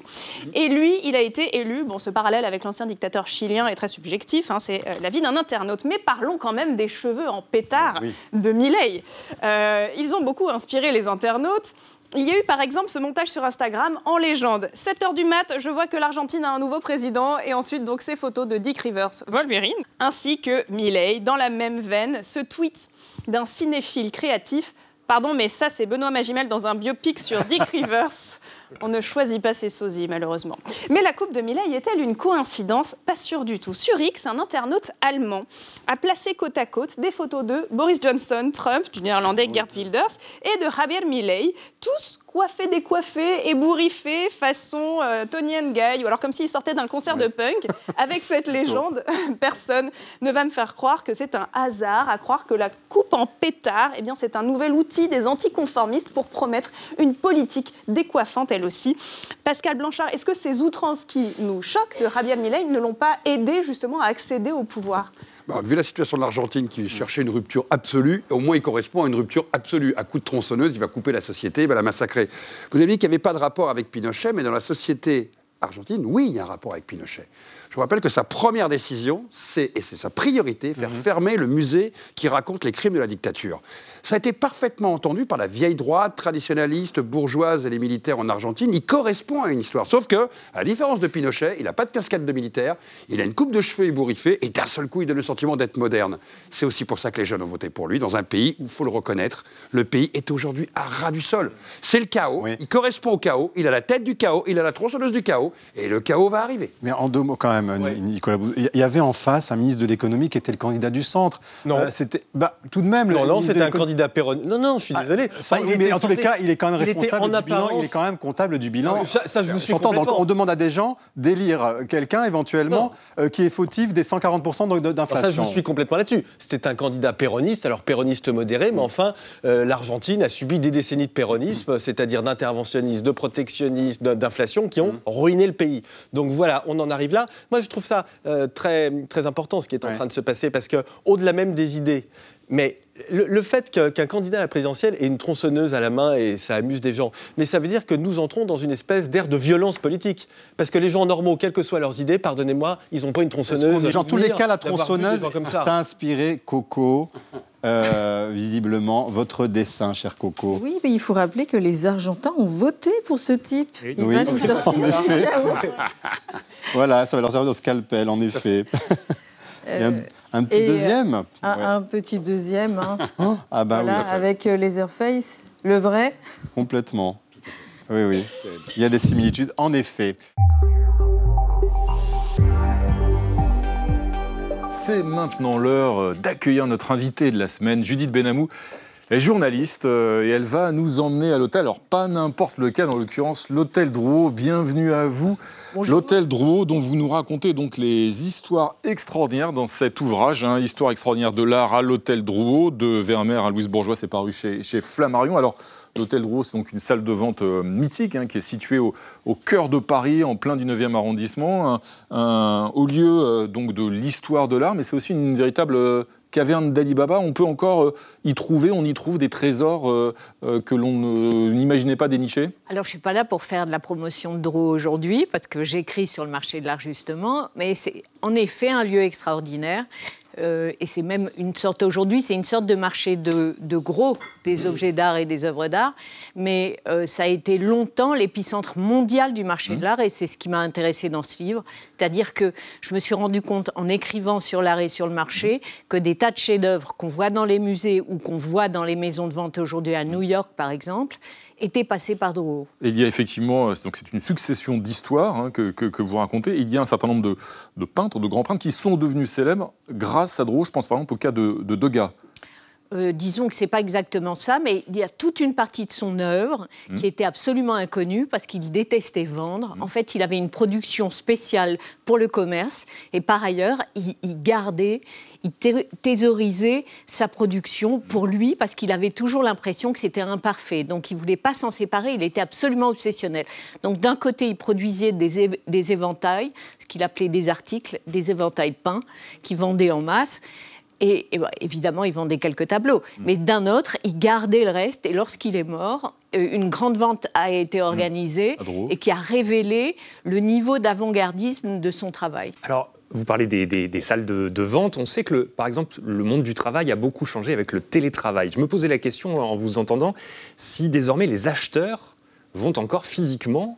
Et lui, il a été élu, bon, ce parallèle avec l'ancien dictateur chilien est très subjectif, hein, c'est euh, la vie d'un internaute, mais parlons quand même des cheveux en pétard de Milei. Euh, ils ont beaucoup inspiré les internautes Il y a eu par exemple ce montage sur Instagram en légende. 7h du mat, je vois que l'Argentine a un nouveau président et ensuite donc ces photos de Dick Rivers, Wolverine, ainsi que Milley. Dans la même veine, ce tweet d'un cinéphile créatif. Pardon, mais ça c'est Benoît Magimel dans un biopic sur Dick Rivers. On ne choisit pas ses sosies, malheureusement. Mais la coupe de Milley est-elle une coïncidence? Pas sûr du tout. Sur X, un internaute allemand a placé côte à côte des photos de Boris Johnson, Trump, du néerlandais Gerd Wilders et de Javier Milley, tous coiffés, décoiffés, ébouriffés, façon euh, Tony and Guy, ou alors comme s'ils sortaient d'un concert de punk. Avec cette légende, personne ne va me faire croire que c'est un hasard, à croire que la coupe en pétard, eh bien, c'est un nouvel outil des anticonformistes pour promettre une politique décoiffante, elle aussi. Pascal Blanchard, est-ce que ces outrances qui nous choquent de Javier Milei ne l'ont pas aidé justement à accéder au pouvoir? Bah, vu la situation de l'Argentine qui cherchait une rupture absolue, au moins il correspond à une rupture absolue. À coup de tronçonneuse, il va couper la société, il va la massacrer. Vous avez dit qu'il n'y avait pas de rapport avec Pinochet, mais dans la société argentine, oui, il y a un rapport avec Pinochet. Je vous rappelle que sa première décision, c'est, et c'est sa priorité, faire Mhm. fermer le musée qui raconte les crimes de la dictature. Ça a été parfaitement entendu par la vieille droite, traditionnaliste, bourgeoise et les militaires en Argentine. Il correspond à une histoire. Sauf que, à la différence de Pinochet, il n'a pas de cascade de militaire, il a une coupe de cheveux ébouriffée et d'un seul coup, il donne le sentiment d'être moderne. C'est aussi pour ça que les jeunes ont voté pour lui, dans un pays où, il faut le reconnaître, le pays est aujourd'hui à ras du sol. C'est le chaos, il correspond au chaos, il a la tête du chaos, il a la tronçonneuse du chaos, et le chaos va arriver. Mais en deux mots quand même, Nicolas Bouzou, il y avait en face un ministre de l'économie qui était le candidat du centre. Non. Euh, c'était, bah, tout de même. Non, non, c'était un candidat Perron. Non, non, je suis désolé. Sans- Enfin, oui, mais était en tous les cas, il est quand même responsable du bilan. Il est quand même comptable du bilan. Non, ça- ça, je vous suis S'entend, donc, complètement. on demande à des gens d'élire euh, quelqu'un éventuellement euh, qui est fautif des 140% de- de- Alors d'inflation. ça, je vous suis complètement là-dessus. C'était un candidat péroniste, alors péroniste modéré, mais enfin, euh, l'Argentine a subi des décennies de péronisme, c'est-à-dire d'interventionnisme, de protectionnisme, d'inflation, qui ont ruiné le pays. Donc voilà, on en arrive là. Moi, je trouve ça euh, très, très important, ce qui est en train de se passer, parce que au-delà même des idées, mais le, le fait qu'un candidat à la présidentielle ait une tronçonneuse à la main et ça amuse des gens, mais ça veut dire que nous entrons dans une espèce d'ère de violence politique. Parce que les gens normaux, quelles que soient leurs idées, pardonnez-moi, ils n'ont pas une tronçonneuse. Dans tous les cas, la tronçonneuse, ça. ça a inspiré Coco, euh, visiblement, votre dessin, cher Coco. Oui, mais il faut rappeler que les Argentins ont voté pour ce type. Il Oui. va nous sortir. Voilà, ça va leur servir de scalpel, en effet. Et un, un petit Et, euh, deuxième Un, Ouais. un petit deuxième, hein. Ah bah Voilà, oui, avec euh, Laserface, le vrai. complètement. Oui, oui. Il y a des similitudes, en effet. C'est maintenant l'heure d'accueillir notre invitée de la semaine, Judith Benamou. Elle est journaliste euh, et elle va nous emmener à l'hôtel. Alors, pas n'importe lequel, en l'occurrence, l'hôtel Drouot. Bienvenue à vous. L'hôtel Drouot, dont vous nous racontez donc les histoires extraordinaires dans cet ouvrage, hein, Histoire extraordinaire de l'art à l'hôtel Drouot, de Vermeer à Louise Bourgeois, c'est paru chez, chez Flammarion. Alors, l'hôtel Drouot, c'est donc une salle de vente euh, mythique hein, qui est située au, au cœur de Paris, en plein 19e arrondissement, un, un haut lieu euh, donc de l'histoire de l'art, mais c'est aussi une véritable caverne d'Alibaba. On peut encore euh, y trouver, on y trouve des trésors euh, euh, que l'on n'imaginait pas dénicher? Alors, je ne suis pas là pour faire de la promotion de Drouot aujourd'hui, parce que j'écris sur le marché de l'art justement, mais c'est en effet un lieu extraordinaire. Euh, et c'est même une sorte, aujourd'hui, c'est une sorte de marché de, de gros des objets d'art et des œuvres d'art, mais euh, ça a été longtemps l'épicentre mondial du marché de l'art, et c'est ce qui m'a intéressé dans ce livre. C'est-à-dire que je me suis rendu compte, en écrivant sur l'art et sur le marché, que des tas de chefs-d'œuvre qu'on voit dans les musées ou qu'on voit dans les maisons de vente aujourd'hui à New York, par exemple, étaient passés par Drouot. Il y a effectivement, euh, donc c'est une succession d'histoires hein, que, que- vous racontez. Il y a un certain nombre de, de peintres, de grands peintres qui sont devenus célèbres grâce à Drouot. Je pense par exemple au cas de, de Degas. Euh, disons que c'est pas exactement ça, mais il y a toute une partie de son œuvre Mmh. qui était absolument inconnue parce qu'il détestait vendre. En fait, il avait une production spéciale pour le commerce et par ailleurs, il, il gardait, il thé- thésaurisait sa production pour lui parce qu'il avait toujours l'impression que c'était imparfait. Donc, il voulait pas s'en séparer. Il était absolument obsessionnel. Donc, d'un côté, il produisait des, des éventails, ce qu'il appelait des articles, des éventails peints qu'il vendait en masse. Et, et bah, évidemment, il vendait quelques tableaux. Mais d'un autre, il gardait le reste. Et lorsqu'il est mort, euh, une grande vente a été organisée À Drouot. et qui a révélé le niveau d'avant-gardisme de son travail. Alors, Vous parlez des, des- des salles de, de vente. On sait que, le- par exemple, le monde du travail a beaucoup changé avec le télétravail. Je me posais la question en vous entendant si désormais les acheteurs vont encore physiquement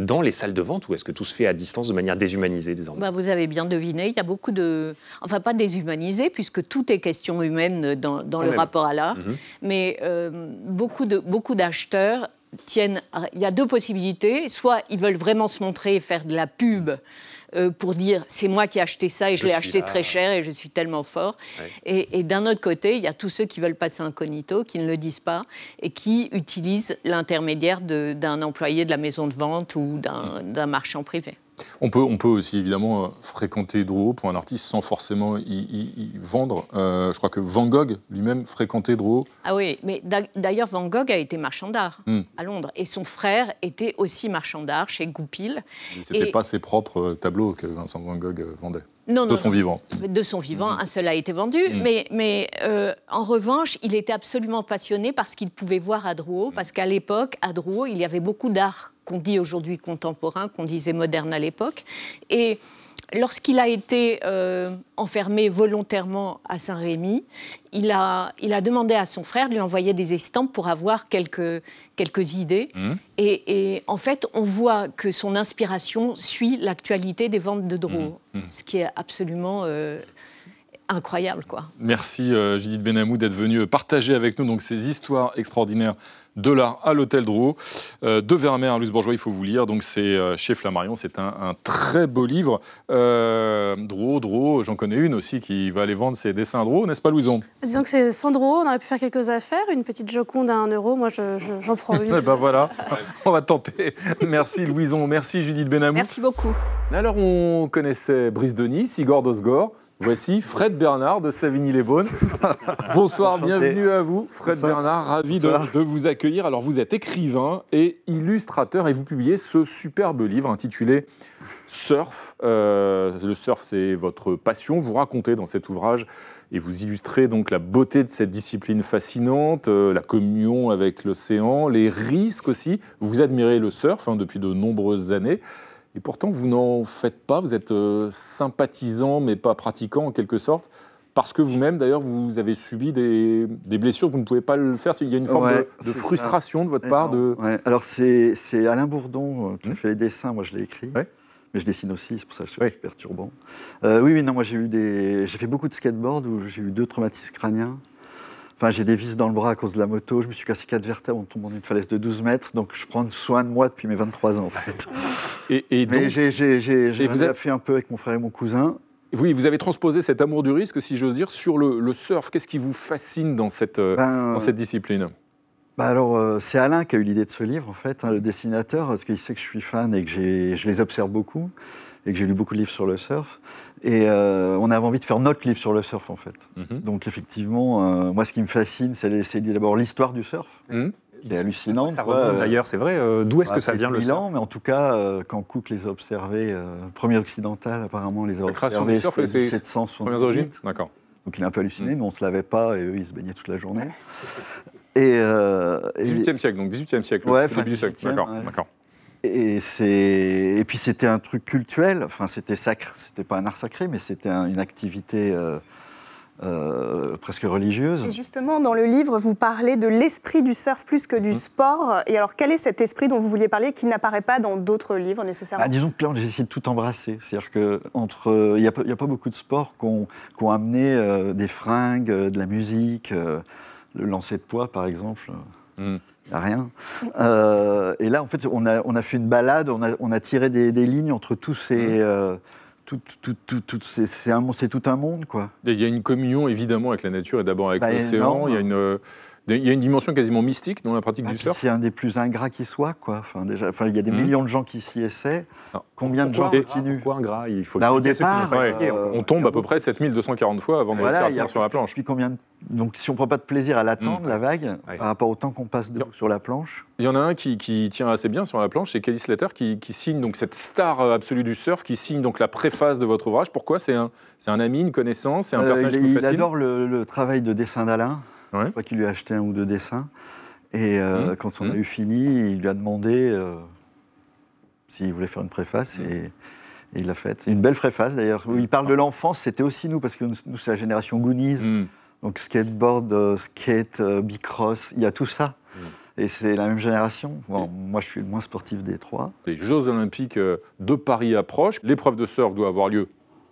dans les salles de vente ou est-ce que tout se fait à distance de manière déshumanisée désormais? Bah, vous avez bien deviné, il y a beaucoup de... Enfin, pas déshumanisé, puisque tout est question humaine dans, le même. rapport à l'art. Mhm. Mais euh, beaucoup d'acheteurs tiennent... Il y a deux possibilités. Soit ils veulent vraiment se montrer et faire de la pub euh, pour dire c'est moi qui ai acheté ça et je, Je l'ai acheté là. très cher et je suis tellement fort. Ouais. Et, et d'un autre côté, il y a tous ceux qui veulent passer incognito, qui ne le disent pas et qui utilisent l'intermédiaire d'un employé de la maison de vente ou d'un marchand privé. On peut, on peut aussi évidemment euh, fréquenter Drouot pour un artiste sans forcément y, y- y vendre. Euh, je crois que Van Gogh lui-même fréquentait Drouot. Ah oui, mais d'a- d'ailleurs, Van Gogh a été marchand d'art Hmm. à Londres. Et son frère était aussi marchand d'art chez Goupil. C'était Et- pas ses propres euh, tableaux que Vincent Van Gogh vendait. Non, de non, son non. vivant. De son vivant, un seul a été vendu. Mhm. Mais, mais euh, en revanche, il était absolument passionné par ce qu'il pouvait voir à Drouot, parce qu'à l'époque, à Drouot, il y avait beaucoup d'art qu'on dit aujourd'hui contemporain, qu'on disait moderne à l'époque. Et lorsqu'il a été euh, enfermé volontairement à Saint-Rémy, il a, il a demandé à son frère de lui envoyer des estampes pour avoir quelques, quelques idées. Mmh. Et, et en fait, on voit que son inspiration suit l'actualité des ventes de Drouot, Mmh. ce qui est absolument euh, incroyable, quoi. Merci euh, Judith Benamou d'être venue partager avec nous donc, ces histoires extraordinaires de l'art à l'hôtel Drouot. Euh, de Vermeer à Luce Bourgeois, il faut vous lire. Donc c'est euh, chez Flammarion, c'est un, un très beau livre. Euh, Drouot, Drouot, j'en connais une aussi qui va aller vendre ses dessins à Drouot, n'est-ce pas Louison? Disons que c'est Sandro, on aurait pu faire quelques affaires, une petite Joconde à 1 euro, moi je- je- j'en prends une. Eh ben voilà, on va tenter. Merci Louison, merci Judith Benamou. Merci beaucoup. Alors on connaissait Brice Denis, Igor Dosgor. Voici Fred Bernard de Savigny-les-Beaunes. Bonsoir, Enchanté. bienvenue à vous. Fred Bonsoir. Bernard, ravi de vous accueillir. Alors vous êtes écrivain et illustrateur et vous publiez ce superbe livre intitulé Surf. Euh, le surf, c'est votre passion. Vous racontez dans cet ouvrage et vous illustrez donc la beauté de cette discipline fascinante, euh, la communion avec l'océan, les risques aussi. Vous admirez le surf hein, depuis de nombreuses années. Et pourtant, vous n'en faites pas. Vous êtes euh, sympathisant, mais pas pratiquant en quelque sorte. Parce que vous-même, d'ailleurs, vous avez subi des, des blessures, vous ne pouvez pas le faire. Il y a une forme Ouais, de- frustration ça. de votre part. De... Ouais, Alors, c'est Alain Bourdon euh, qui a fait les dessins, moi je l'ai écrit. Mais je dessine aussi, c'est pour ça que c'est perturbant. Euh, oui, oui, non, moi j'ai eu des. J'ai fait beaucoup de skateboard où j'ai eu deux traumatismes crâniens. Enfin, j'ai des vis dans le bras à cause de la moto. Je me suis cassé quatre vertèbres en tombant d'une falaise de 12 mètres. Donc, je prends soin de moi depuis mes 23 ans, en fait. Et, et Mais donc- j'ai- j'ai êtes- fait un peu avec mon frère et mon cousin. Oui, vous avez transposé cet amour du risque, si j'ose dire, sur le, le surf. Qu'est-ce qui vous fascine dans cette, euh, Ben, dans cette discipline? Bah alors, euh, c'est Alain qui a eu l'idée de ce livre, en fait, hein, le dessinateur, parce qu'il sait que je suis fan et que j'ai- je les observe beaucoup, et que j'ai lu beaucoup de livres sur le surf. Et euh, on avait envie de faire notre livre sur le surf, en fait. Mhm. Donc, effectivement, euh, moi, ce qui me fascine, c'est c'est d'abord l'histoire du surf, Mhm. qui est hallucinante. Ça remonte Euh, d'ailleurs, c'est vrai. euh, D'où est-ce bah, que ça vient le 1000 surf mais en tout cas, euh, quand Cook les a observés, euh, le premier occidental, apparemment, les a La création observés, du surf, c'était c'est 1778. premières origines D'accord. Donc il est un peu halluciné, nous on se lavait pas et eux ils se baignaient toute la journée. Et, euh, et- 18e siècle, donc 18e siècle, Ouais, début du siècle. 18e, D'accord, ouais. d'accord. Et, c'est... et puis c'était un truc cultuel, enfin c'était sacré, c'était pas un art sacré, mais c'était un- une activité euh, euh, presque religieuse. Et justement, dans le livre, vous parlez de l'esprit du surf plus que Mmh. du sport. Et alors, quel est cet esprit dont vous vouliez parler qui n'apparaît pas dans d'autres livres nécessairement? Ah, disons que là, j'ai essayé de tout embrasser. C'est-à-dire que entre, il n'y a, a pas beaucoup de sports qui ont, amené euh, des fringues, de la musique, euh, le lancer de poids, par exemple. Hmm. Il n'y a rien. Euh, et là, en fait, on a, on a fait une balade, on a, on a tiré des, des lignes entre tous ces. Hmm. euh, tout, tout, tout, tout- c'est, un, tout un monde, quoi. Il y a une communion évidemment avec la nature et d'abord avec Bah, l'océan. Il y, a une, euh, il y a une dimension quasiment mystique dans la pratique Ah, du surf. c'est un des plus ingrats qui soit, quoi. Enfin, déjà, enfin, il y a des Mhm. millions de gens qui s'y essaient. Combien de gens continuent Pourquoi ingrat Il faut Bah, au départ, euh, euh, On tombe à peu près 7240 fois avant de Voilà, réussir à sur la planche. Puis combien de- Donc si on ne prend pas de plaisir à l'attendre, Mm. la vague, Ouais. par rapport au temps qu'on passe sur la planche, Il y en a un qui, qui tient assez bien sur la planche, c'est Kelly Slater qui, qui signe donc cette star euh, absolue du surf, qui signe donc la préface de votre ouvrage. Pourquoi? C'est un, c'est un ami, une connaissance, c'est un euh, personnage il, qui vous il adore le, le travail de dessin d'Alain. Je crois qu'il lui a acheté un ou deux dessins. Et euh, Mm. quand on Mm. a eu fini, il lui a demandé euh, s'il voulait faire une préface. Et, Et il l'a faite. Une belle préface d'ailleurs. Où il parle de l'enfance, c'était aussi nous, parce que nous, c'est la génération Goonies. Donc skateboard, euh, skate, bicross, il y a tout ça. Et c'est la même génération. Bon, moi, je suis le moins sportif des trois. Les Jeux Olympiques de Paris approchent. L'épreuve de surf doit avoir lieu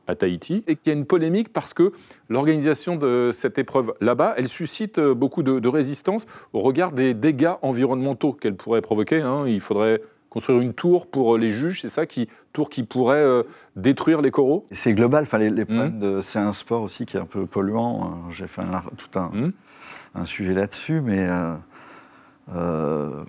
à Tahiti et qu'il y a une polémique parce que l'organisation de cette épreuve là-bas, elle suscite euh, beaucoup de, de résistance au regard des dégâts environnementaux qu'elle pourrait provoquer. hein. Il faudrait construire une tour pour euh, les juges, c'est ça, qui, tour qui pourrait euh, détruire les coraux? C'est global. Enfin, les, les problèmes de- c'est un sport aussi qui est un peu polluant. J'ai fait un tout un, un sujet là-dessus, mais. euh, euh,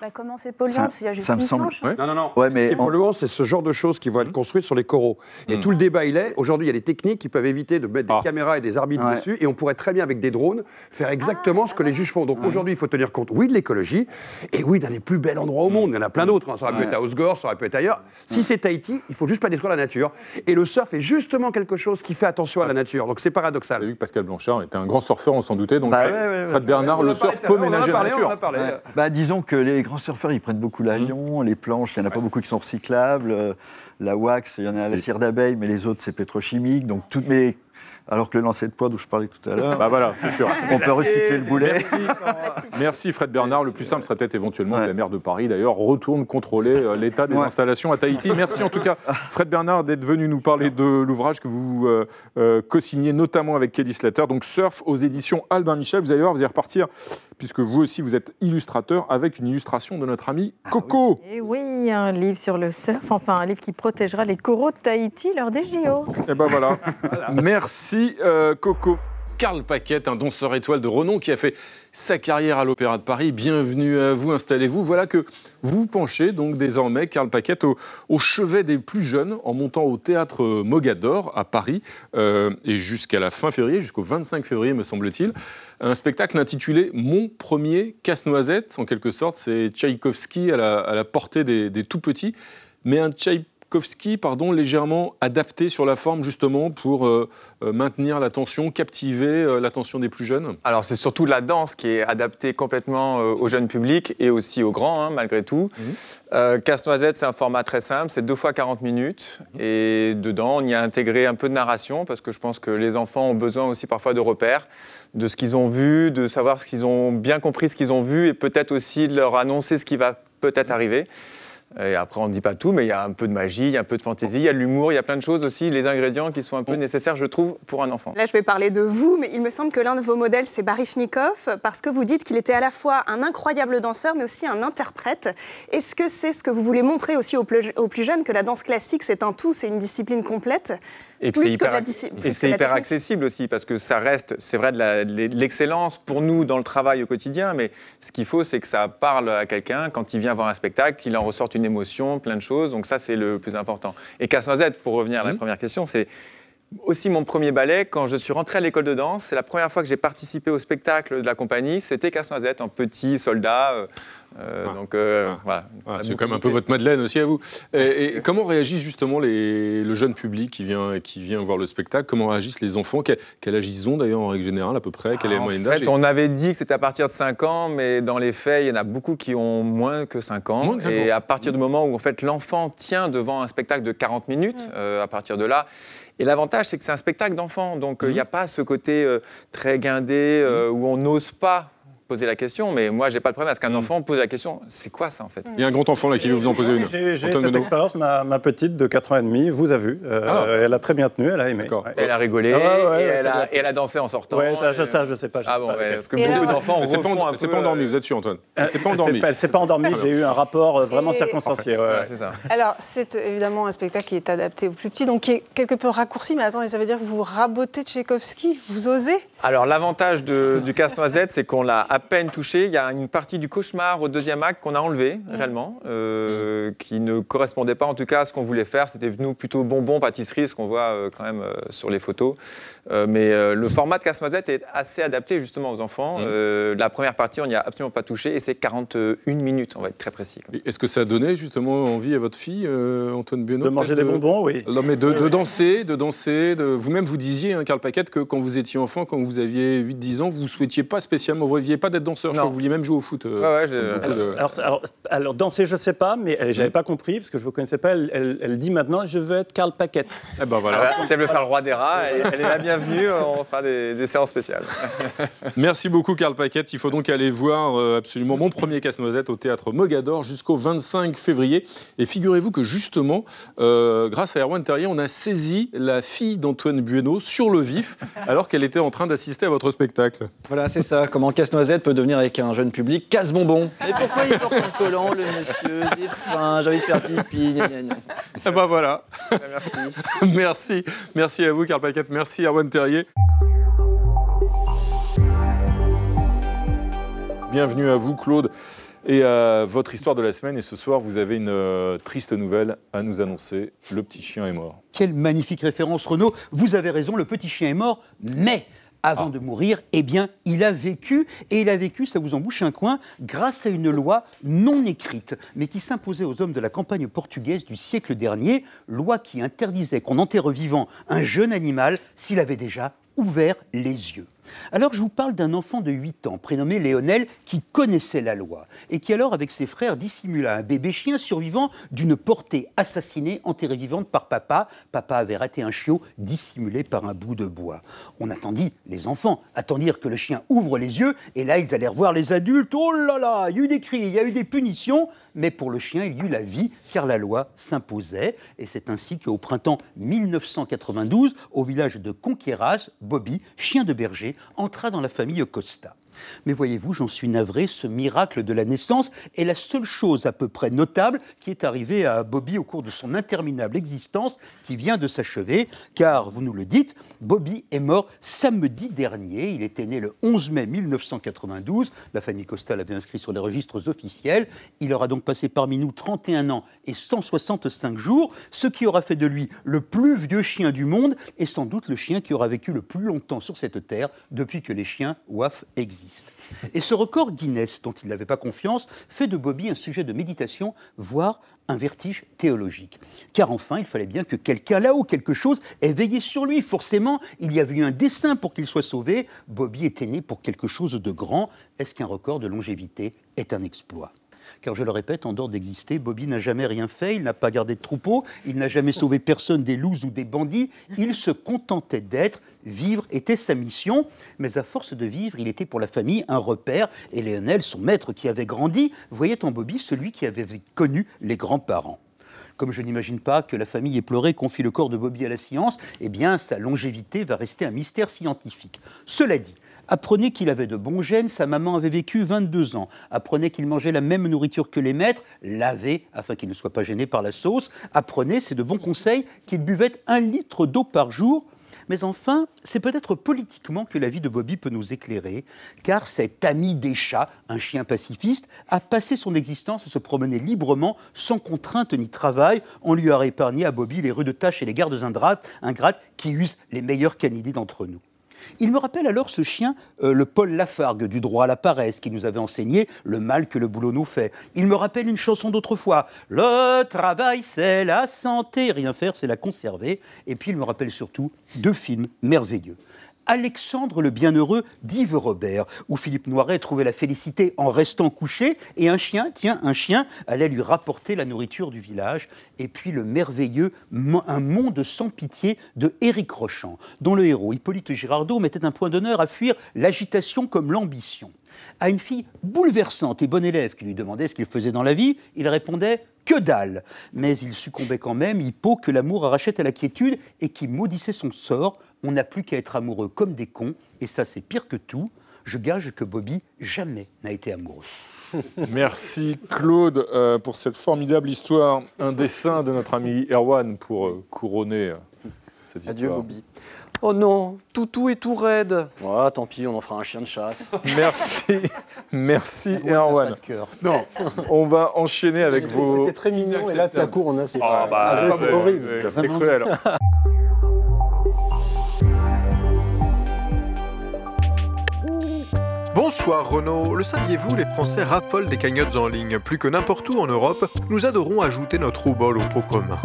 Bah, comment c'est polluant Ça- Parce qu'il y a juste ça me une semble- planche. Ouais. Non, non, non. Ouais, mais Ce qui est polluant, c'est ce genre de choses qui vont être construites sur les coraux. Et tout le débat, il est, aujourd'hui, il y a des techniques qui peuvent éviter de mettre des caméras et des arbitres Ouais. dessus, et on pourrait très bien, avec des drones, faire exactement ce que les juges font. Donc aujourd'hui, il faut tenir compte, oui, de l'écologie, et oui, d'un des plus bels endroits au monde. Il y en a plein d'autres. hein. Ça aurait pu être à Osgore, ça aurait pu être ailleurs. Si c'est Tahiti, il faut juste pas détruire la nature. Et le surf est justement quelque chose qui fait attention à la nature. Donc c'est paradoxal. vu que Pascal Blanchard était un grand surfeur, on s'en doutait. Donc, Bah Fred, ouais, ouais, ouais. Fred Bernard, le surf peut l'heure, on en a ménager parlé, la on en a nature. Bah, disons que les grands surfeurs, ils prennent beaucoup l'avion, les planches, il n'y en a pas beaucoup qui sont recyclables. euh, La wax, il y en a à la cire d'abeille, mais les autres, c'est pétrochimique. Donc, toutes mes... Alors que le lancer de poids dont je parlais tout à l'heure, Bah voilà, c'est sûr. on peut recycler le boulet. Merci. Merci Fred Bernard. Le plus simple serait peut-être éventuellement que la maire de Paris, d'ailleurs, retourne contrôler euh, l'état des Ouais. installations à Tahiti. Merci en tout cas, Fred Bernard, d'être venu nous parler de l'ouvrage que vous euh, euh, co-signez notamment avec Kelly Slater. Donc Surf aux éditions Albin Michel. Vous allez voir, vous allez repartir, puisque vous aussi vous êtes illustrateur, avec une illustration de notre ami Coco. Et oui, un livre sur le surf, enfin un livre qui protégera les coraux de Tahiti lors des JO. Et ben voilà. Merci euh, Coco. Karl Paquette, un danseur étoile de renom qui a fait sa carrière à l'Opéra de Paris. Bienvenue à vous, installez-vous. Voilà que vous penchez donc désormais, Karl Paquette, au, chevet des plus jeunes en montant au théâtre Mogador à Paris euh, et jusqu'à la fin février, jusqu'au 25 février me semble-t-il, un spectacle intitulé Mon premier casse-noisette. En quelque sorte, c'est Tchaïkovski à la, portée des, des tout petits, mais un Tchaïkovski pardon, légèrement adapté sur la forme justement pour euh, euh, maintenir l'attention, captiver euh, l'attention des plus jeunes Alors c'est surtout la danse qui est adaptée complètement euh, au jeune public et aussi aux grands, hein, malgré tout. Euh, Casse-Noisette, c'est un format très simple, c'est deux fois 40 minutes. Et dedans, on y a intégré un peu de narration, parce que je pense que les enfants ont besoin aussi parfois de repères, de ce qu'ils ont vu, de savoir ce qu'ils ont bien compris, ce qu'ils ont vu, et peut-être aussi de leur annoncer ce qui va peut-être arriver. Et après, on ne dit pas tout, mais il y a un peu de magie, il y a un peu de fantaisie, il y a de l'humour, il y a plein de choses aussi, les ingrédients qui sont un peu nécessaires, je trouve, pour un enfant. Là, je vais parler de vous, mais il me semble que l'un de vos modèles, c'est Baryshnikov, parce que vous dites qu'il était à la fois un incroyable danseur, mais aussi un interprète. Est-ce que c'est ce que vous voulez montrer aussi aux plus, aux plus jeunes, que la danse classique, c'est un tout, c'est une discipline complète? Et que c'est hyper, que accessible aussi, parce que ça reste, c'est vrai, de l'excellence pour nous dans le travail au quotidien, mais ce qu'il faut, c'est que ça parle à quelqu'un quand il vient voir un spectacle, qu'il en ressorte une émotion, plein de choses, donc ça, c'est le plus important. Et Casse-Noisette, pour revenir à la première question, c'est aussi mon premier ballet. Quand je suis rentré à l'école de danse, c'est la première fois que j'ai participé au spectacle de la compagnie, c'était Casse-Noisette, en petit soldat. Euh, euh, Donc euh, voilà. Ah, c'est quand même un peu votre Madeleine aussi à vous. Et, et comment réagissent justement les- le jeune public qui vient, qui vient voir le spectacle? Comment réagissent les enfants? Quel, quel âge ils ont d'ailleurs en règle générale à peu près? Quelle est la En moyenne d'âge? fait, on avait dit que c'était à partir de 5 ans, mais dans les faits, il y en a beaucoup qui ont moins que 5 ans. Moins que cinq et ans. à partir du moment où en fait, l'enfant tient devant un spectacle de 40 minutes, euh, à partir de là, et l'avantage, c'est que c'est un spectacle d'enfant, donc euh, il n'y a pas ce côté euh, très guindé euh, où on n'ose pas poser la question, mais moi, j'ai pas de problème à ce qu'un enfant pose la question, c'est quoi ça en fait? Il y a un grand enfant là qui veut vous en poser une. J'ai cette expérience, ma, ma petite de 4 ans et demi vous a vu. Euh, Ah. Elle a très bien tenu, elle a aimé. Ouais. Elle a rigolé, Ah ouais, et, elle a, doit- et elle a dansé en sortant. Ouais, ça, et- je, ça, je sais pas. je Ah bon, pas. ouais, parce que Et beaucoup d'enfants Elle s'est pas, pas endormie, euh, vous êtes sûr Antoine Elle s'est pas pas- elle s'est pas endormie, j'ai eu un rapport euh, vraiment circonstancié. c'est. Alors, c'est euh, évidemment un spectacle qui est adapté aux plus petits, donc qui est quelque peu raccourci. Mais attendez, ça veut dire que vous rabotez Tchaïkovski? Vous osez? Alors l'avantage de- du casse-noisette, c'est qu'on l'a à peine touché. Il y a une partie du cauchemar au deuxième acte qu'on a enlevé réellement, euh, qui ne correspondait pas en tout cas à ce qu'on voulait faire. C'était nous plutôt bonbons, pâtisserie, ce qu'on voit euh, quand même euh, sur les photos. Euh, mais euh, le format de casse-noisette est assez adapté justement aux enfants. Euh, la première partie, on n'y a absolument pas touché et c'est 41 minutes, on va être très précis. Est-ce que ça a donné justement envie à votre fille, euh, Antoine Benoît De manger des bonbons, oui. Non, mais de, de danser, de danser. De... Vous-même, vous disiez, hein, Karl Paquette, que quand vous étiez enfant, quand vous aviez 8-10 ans, vous ne souhaitiez pas spécialement, vous ne voyiez pas pas d'être danseur. Je crois que vous vouliez même jouer au foot. euh, Ouais, ouais, j'ai- beaucoup de- Alors, alors, alors, danser, je sais pas, mais euh, j'avais pas compris parce que je vous connaissais pas. Elle, elle- elle dit maintenant, je veux être Karl Paquette. Eh ben voilà. Ah bah, si elle veut faire le roi des rats, elle, elle est la bienvenue, on fera des, des séances spéciales. Merci beaucoup, Karl Paquette. Il faut donc aller voir euh, absolument mon premier casse-noisette au théâtre Mogador jusqu'au 25 février. Et figurez-vous que justement, euh, grâce à Erwan Terrier, on a saisi la fille d'Antoine Bueno sur le vif alors qu'elle était en train d'assister à votre spectacle. Voilà, c'est ça. Comment Casse-Noisette peut devenir avec un jeune public casse-bonbon. Mais pourquoi il porte un collant, le monsieur J'ai faim, j'ai envie de faire pipi. gna, gna, gna. Eh ben voilà. Merci. Merci. Merci à vous, Karl Paquette. Merci, Erwan Terrier. Bienvenue à vous, Claude, et à votre histoire de la semaine. Et ce soir, vous avez une euh, triste nouvelle à nous annoncer. Le petit chien est mort. Quelle magnifique référence, Renaud. Vous avez raison, le petit chien est mort, mais avant de mourir, eh bien, il a vécu, et il a vécu, ça vous embouche un coin, grâce à une loi non écrite, mais qui s'imposait aux hommes de la campagne portugaise du siècle dernier, loi qui interdisait qu'on enterre vivant un jeune animal s'il avait déjà ouvert les yeux. Alors je vous parle d'un enfant de 8 ans, prénommé Léonel, qui connaissait la loi et qui alors avec ses frères dissimula un bébé chien survivant d'une portée assassinée enterrée vivante par papa. Papa avait raté un chiot dissimulé par un bout de bois. On attendit, les enfants attendirent que le chien ouvre les yeux et là ils allèrent voir les adultes. Oh là là, il y a eu des cris, il y a eu des punitions, mais pour le chien il y eut la vie car la loi s'imposait et c'est ainsi qu'au printemps 1992, au village de Conqueras, Bobby, chien de berger, entra dans la famille Costa. Mais voyez-vous, j'en suis navré, ce miracle de la naissance est la seule chose à peu près notable qui est arrivée à Bobby au cours de son interminable existence qui vient de s'achever, car, vous nous le dites, Bobby est mort samedi dernier. Il était né le 11 mai 1992. La famille Costa l'avait inscrit sur les registres officiels. Il aura donc passé parmi nous 31 ans et 165 jours, ce qui aura fait de lui le plus vieux chien du monde et sans doute le chien qui aura vécu le plus longtemps sur cette terre depuis que les chiens WAF existent. Et ce record Guinness, dont il n'avait pas confiance, fait de Bobby un sujet de méditation, voire un vertige théologique. Car enfin, il fallait bien que quelqu'un là-haut, quelque chose, ait veillé sur lui. Forcément, il y avait eu un dessein pour qu'il soit sauvé. Bobby était né pour quelque chose de grand. Est-ce qu'un record de longévité est un exploit? Car je le répète, en dehors d'exister, Bobby n'a jamais rien fait, il n'a pas gardé de troupeau, il n'a jamais sauvé personne des loups ou des bandits, il se contentait d'être, vivre était sa mission, mais à force de vivre, il était pour la famille un repère, et Léonel, son maître qui avait grandi, voyait en Bobby celui qui avait connu les grands-parents. Comme je n'imagine pas que la famille pleuré confie le corps de Bobby à la science, eh bien sa longévité va rester un mystère scientifique. Cela dit, Apprenez qu'il avait de bons gènes, sa maman avait vécu 22 ans. Apprenez qu'il mangeait la même nourriture que les maîtres, lavé afin qu'il ne soit pas gêné par la sauce. Apprenez, c'est de bons conseils, qu'il buvait un litre d'eau par jour. Mais enfin, c'est peut-être politiquement que la vie de Bobby peut nous éclairer, car cet ami des chats, un chien pacifiste, a passé son existence à se promener librement, sans contrainte ni travail. On lui a épargné à Bobby les rues de tâches et les gardes ingrates, ingrates qui usent les meilleurs canidés d'entre nous. Il me rappelle alors ce chien, euh, le Paul Lafargue du droit à la paresse, qui nous avait enseigné le mal que le boulot nous fait. Il me rappelle une chanson d'autrefois. Le travail, c'est la santé. Rien faire, c'est la conserver. Et puis il me rappelle surtout deux films merveilleux. Alexandre le Bienheureux d'Yves Robert, où Philippe Noiret trouvait la félicité en restant couché, et un chien, tiens, un chien, allait lui rapporter la nourriture du village. Et puis le merveilleux Un monde sans pitié de Éric Rochant, dont le héros, Hippolyte Girardot, mettait un point d'honneur à fuir l'agitation comme l'ambition. À une fille bouleversante et bonne élève qui lui demandait ce qu'il faisait dans la vie, il répondait que dalle. Mais il succombait quand même, Hippo, que l'amour arrachait à la quiétude et qui maudissait son sort. On n'a plus qu'à être amoureux comme des cons, et ça c'est pire que tout. Je gage que Bobby jamais n'a été amoureux. Merci Claude euh, pour cette formidable histoire. Un dessin de notre ami Erwan pour euh, couronner euh, cette histoire. Adieu Bobby. Oh non, toutou est tout raide. Voilà, tant pis, on en fera un chien de chasse. Merci, merci Erwan. Non. On va enchaîner avec vos. C'était très mignon, et là, ta cour, on a c'est Ah, bah, Ah, horrible. C'est cruel. Bonsoir Renaud, le saviez-vous, les Français raffolent des cagnottes en ligne. Plus que n'importe où en Europe, nous adorons ajouter notre rouble au pot commun.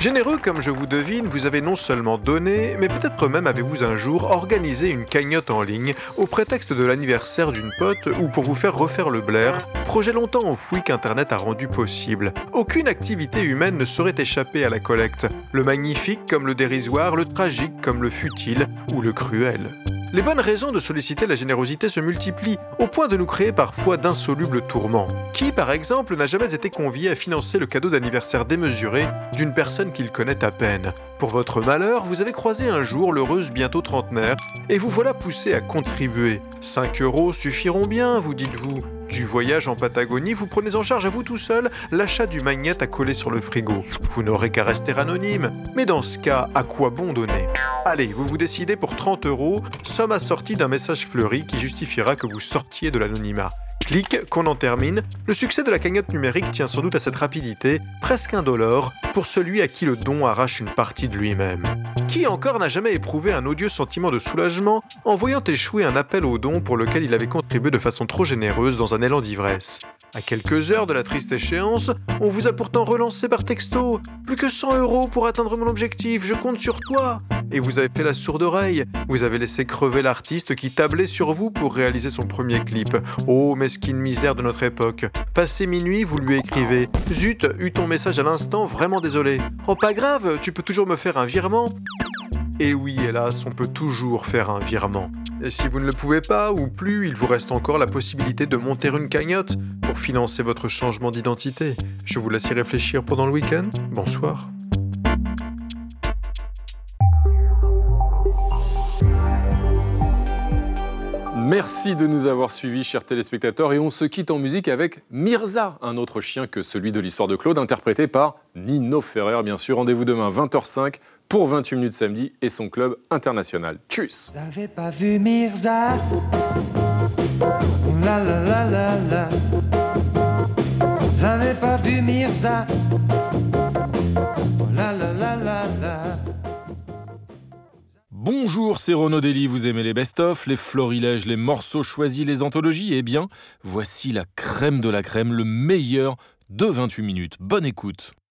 Généreux comme je vous devine, vous avez non seulement donné, mais peut-être même avez-vous un jour organisé une cagnotte en ligne au prétexte de l'anniversaire d'une pote ou pour vous faire refaire le blaire, projet longtemps enfoui qu'Internet a rendu possible. Aucune activité humaine ne saurait échapper à la collecte, le magnifique comme le dérisoire, le tragique comme le futile ou le cruel. Les bonnes raisons de solliciter la générosité se multiplient, au point de nous créer parfois d'insolubles tourments. Qui, par exemple, n'a jamais été convié à financer le cadeau d'anniversaire démesuré d'une personne qu'il connaît à peine? Pour votre malheur, vous avez croisé un jour l'heureuse bientôt trentenaire, et vous voilà poussé à contribuer. 5 euros suffiront bien, vous dites-vous. Du voyage en Patagonie, vous prenez en charge à vous tout seul l'achat du magnète à coller sur le frigo. Vous n'aurez qu'à rester anonyme. Mais dans ce cas, à quoi bon donner? Allez, vous vous décidez pour 30 euros, somme assortie d'un message fleuri qui justifiera que vous sortiez de l'anonymat. Clic, qu'on en termine. Le succès de la cagnotte numérique tient sans doute à cette rapidité, presque indolore, pour celui à qui le don arrache une partie de lui-même. Qui encore n'a jamais éprouvé un odieux sentiment de soulagement en voyant échouer un appel au don pour lequel il avait contribué de façon trop généreuse dans un élan d'ivresse? À quelques heures de la triste échéance, on vous a pourtant relancé par texto. Plus que 100 euros pour atteindre mon objectif, je compte sur toi. Et vous avez fait la sourde oreille. Vous avez laissé crever l'artiste qui tablait sur vous pour réaliser son premier clip. Oh, mesquine misère de notre époque. Passé minuit, vous lui écrivez Zut, eut ton message à l'instant, vraiment désolé. Oh, pas grave, tu peux toujours me faire un virement. Et oui, hélas, on peut toujours faire un virement. Et si vous ne le pouvez pas ou plus, il vous reste encore la possibilité de monter une cagnotte pour financer votre changement d'identité. Je vous laisse y réfléchir pendant le week-end. Bonsoir. Merci de nous avoir suivis, chers téléspectateurs, et on se quitte en musique avec Mirza, un autre chien que celui de l'histoire de Claude, interprété par Nino Ferrer, bien sûr. Rendez-vous demain 20h05 pour 28 minutes samedi et son club international. Tchuss. Vous avez pas vu Mirza. La la la la la. Vous avez pas vu Mirza. La la la la la. Bonjour, c'est Renaud Dely, vous aimez les best-of, les florilèges, les morceaux choisis, les anthologies. Eh bien, voici la crème de la crème, le meilleur de 28 minutes. Bonne écoute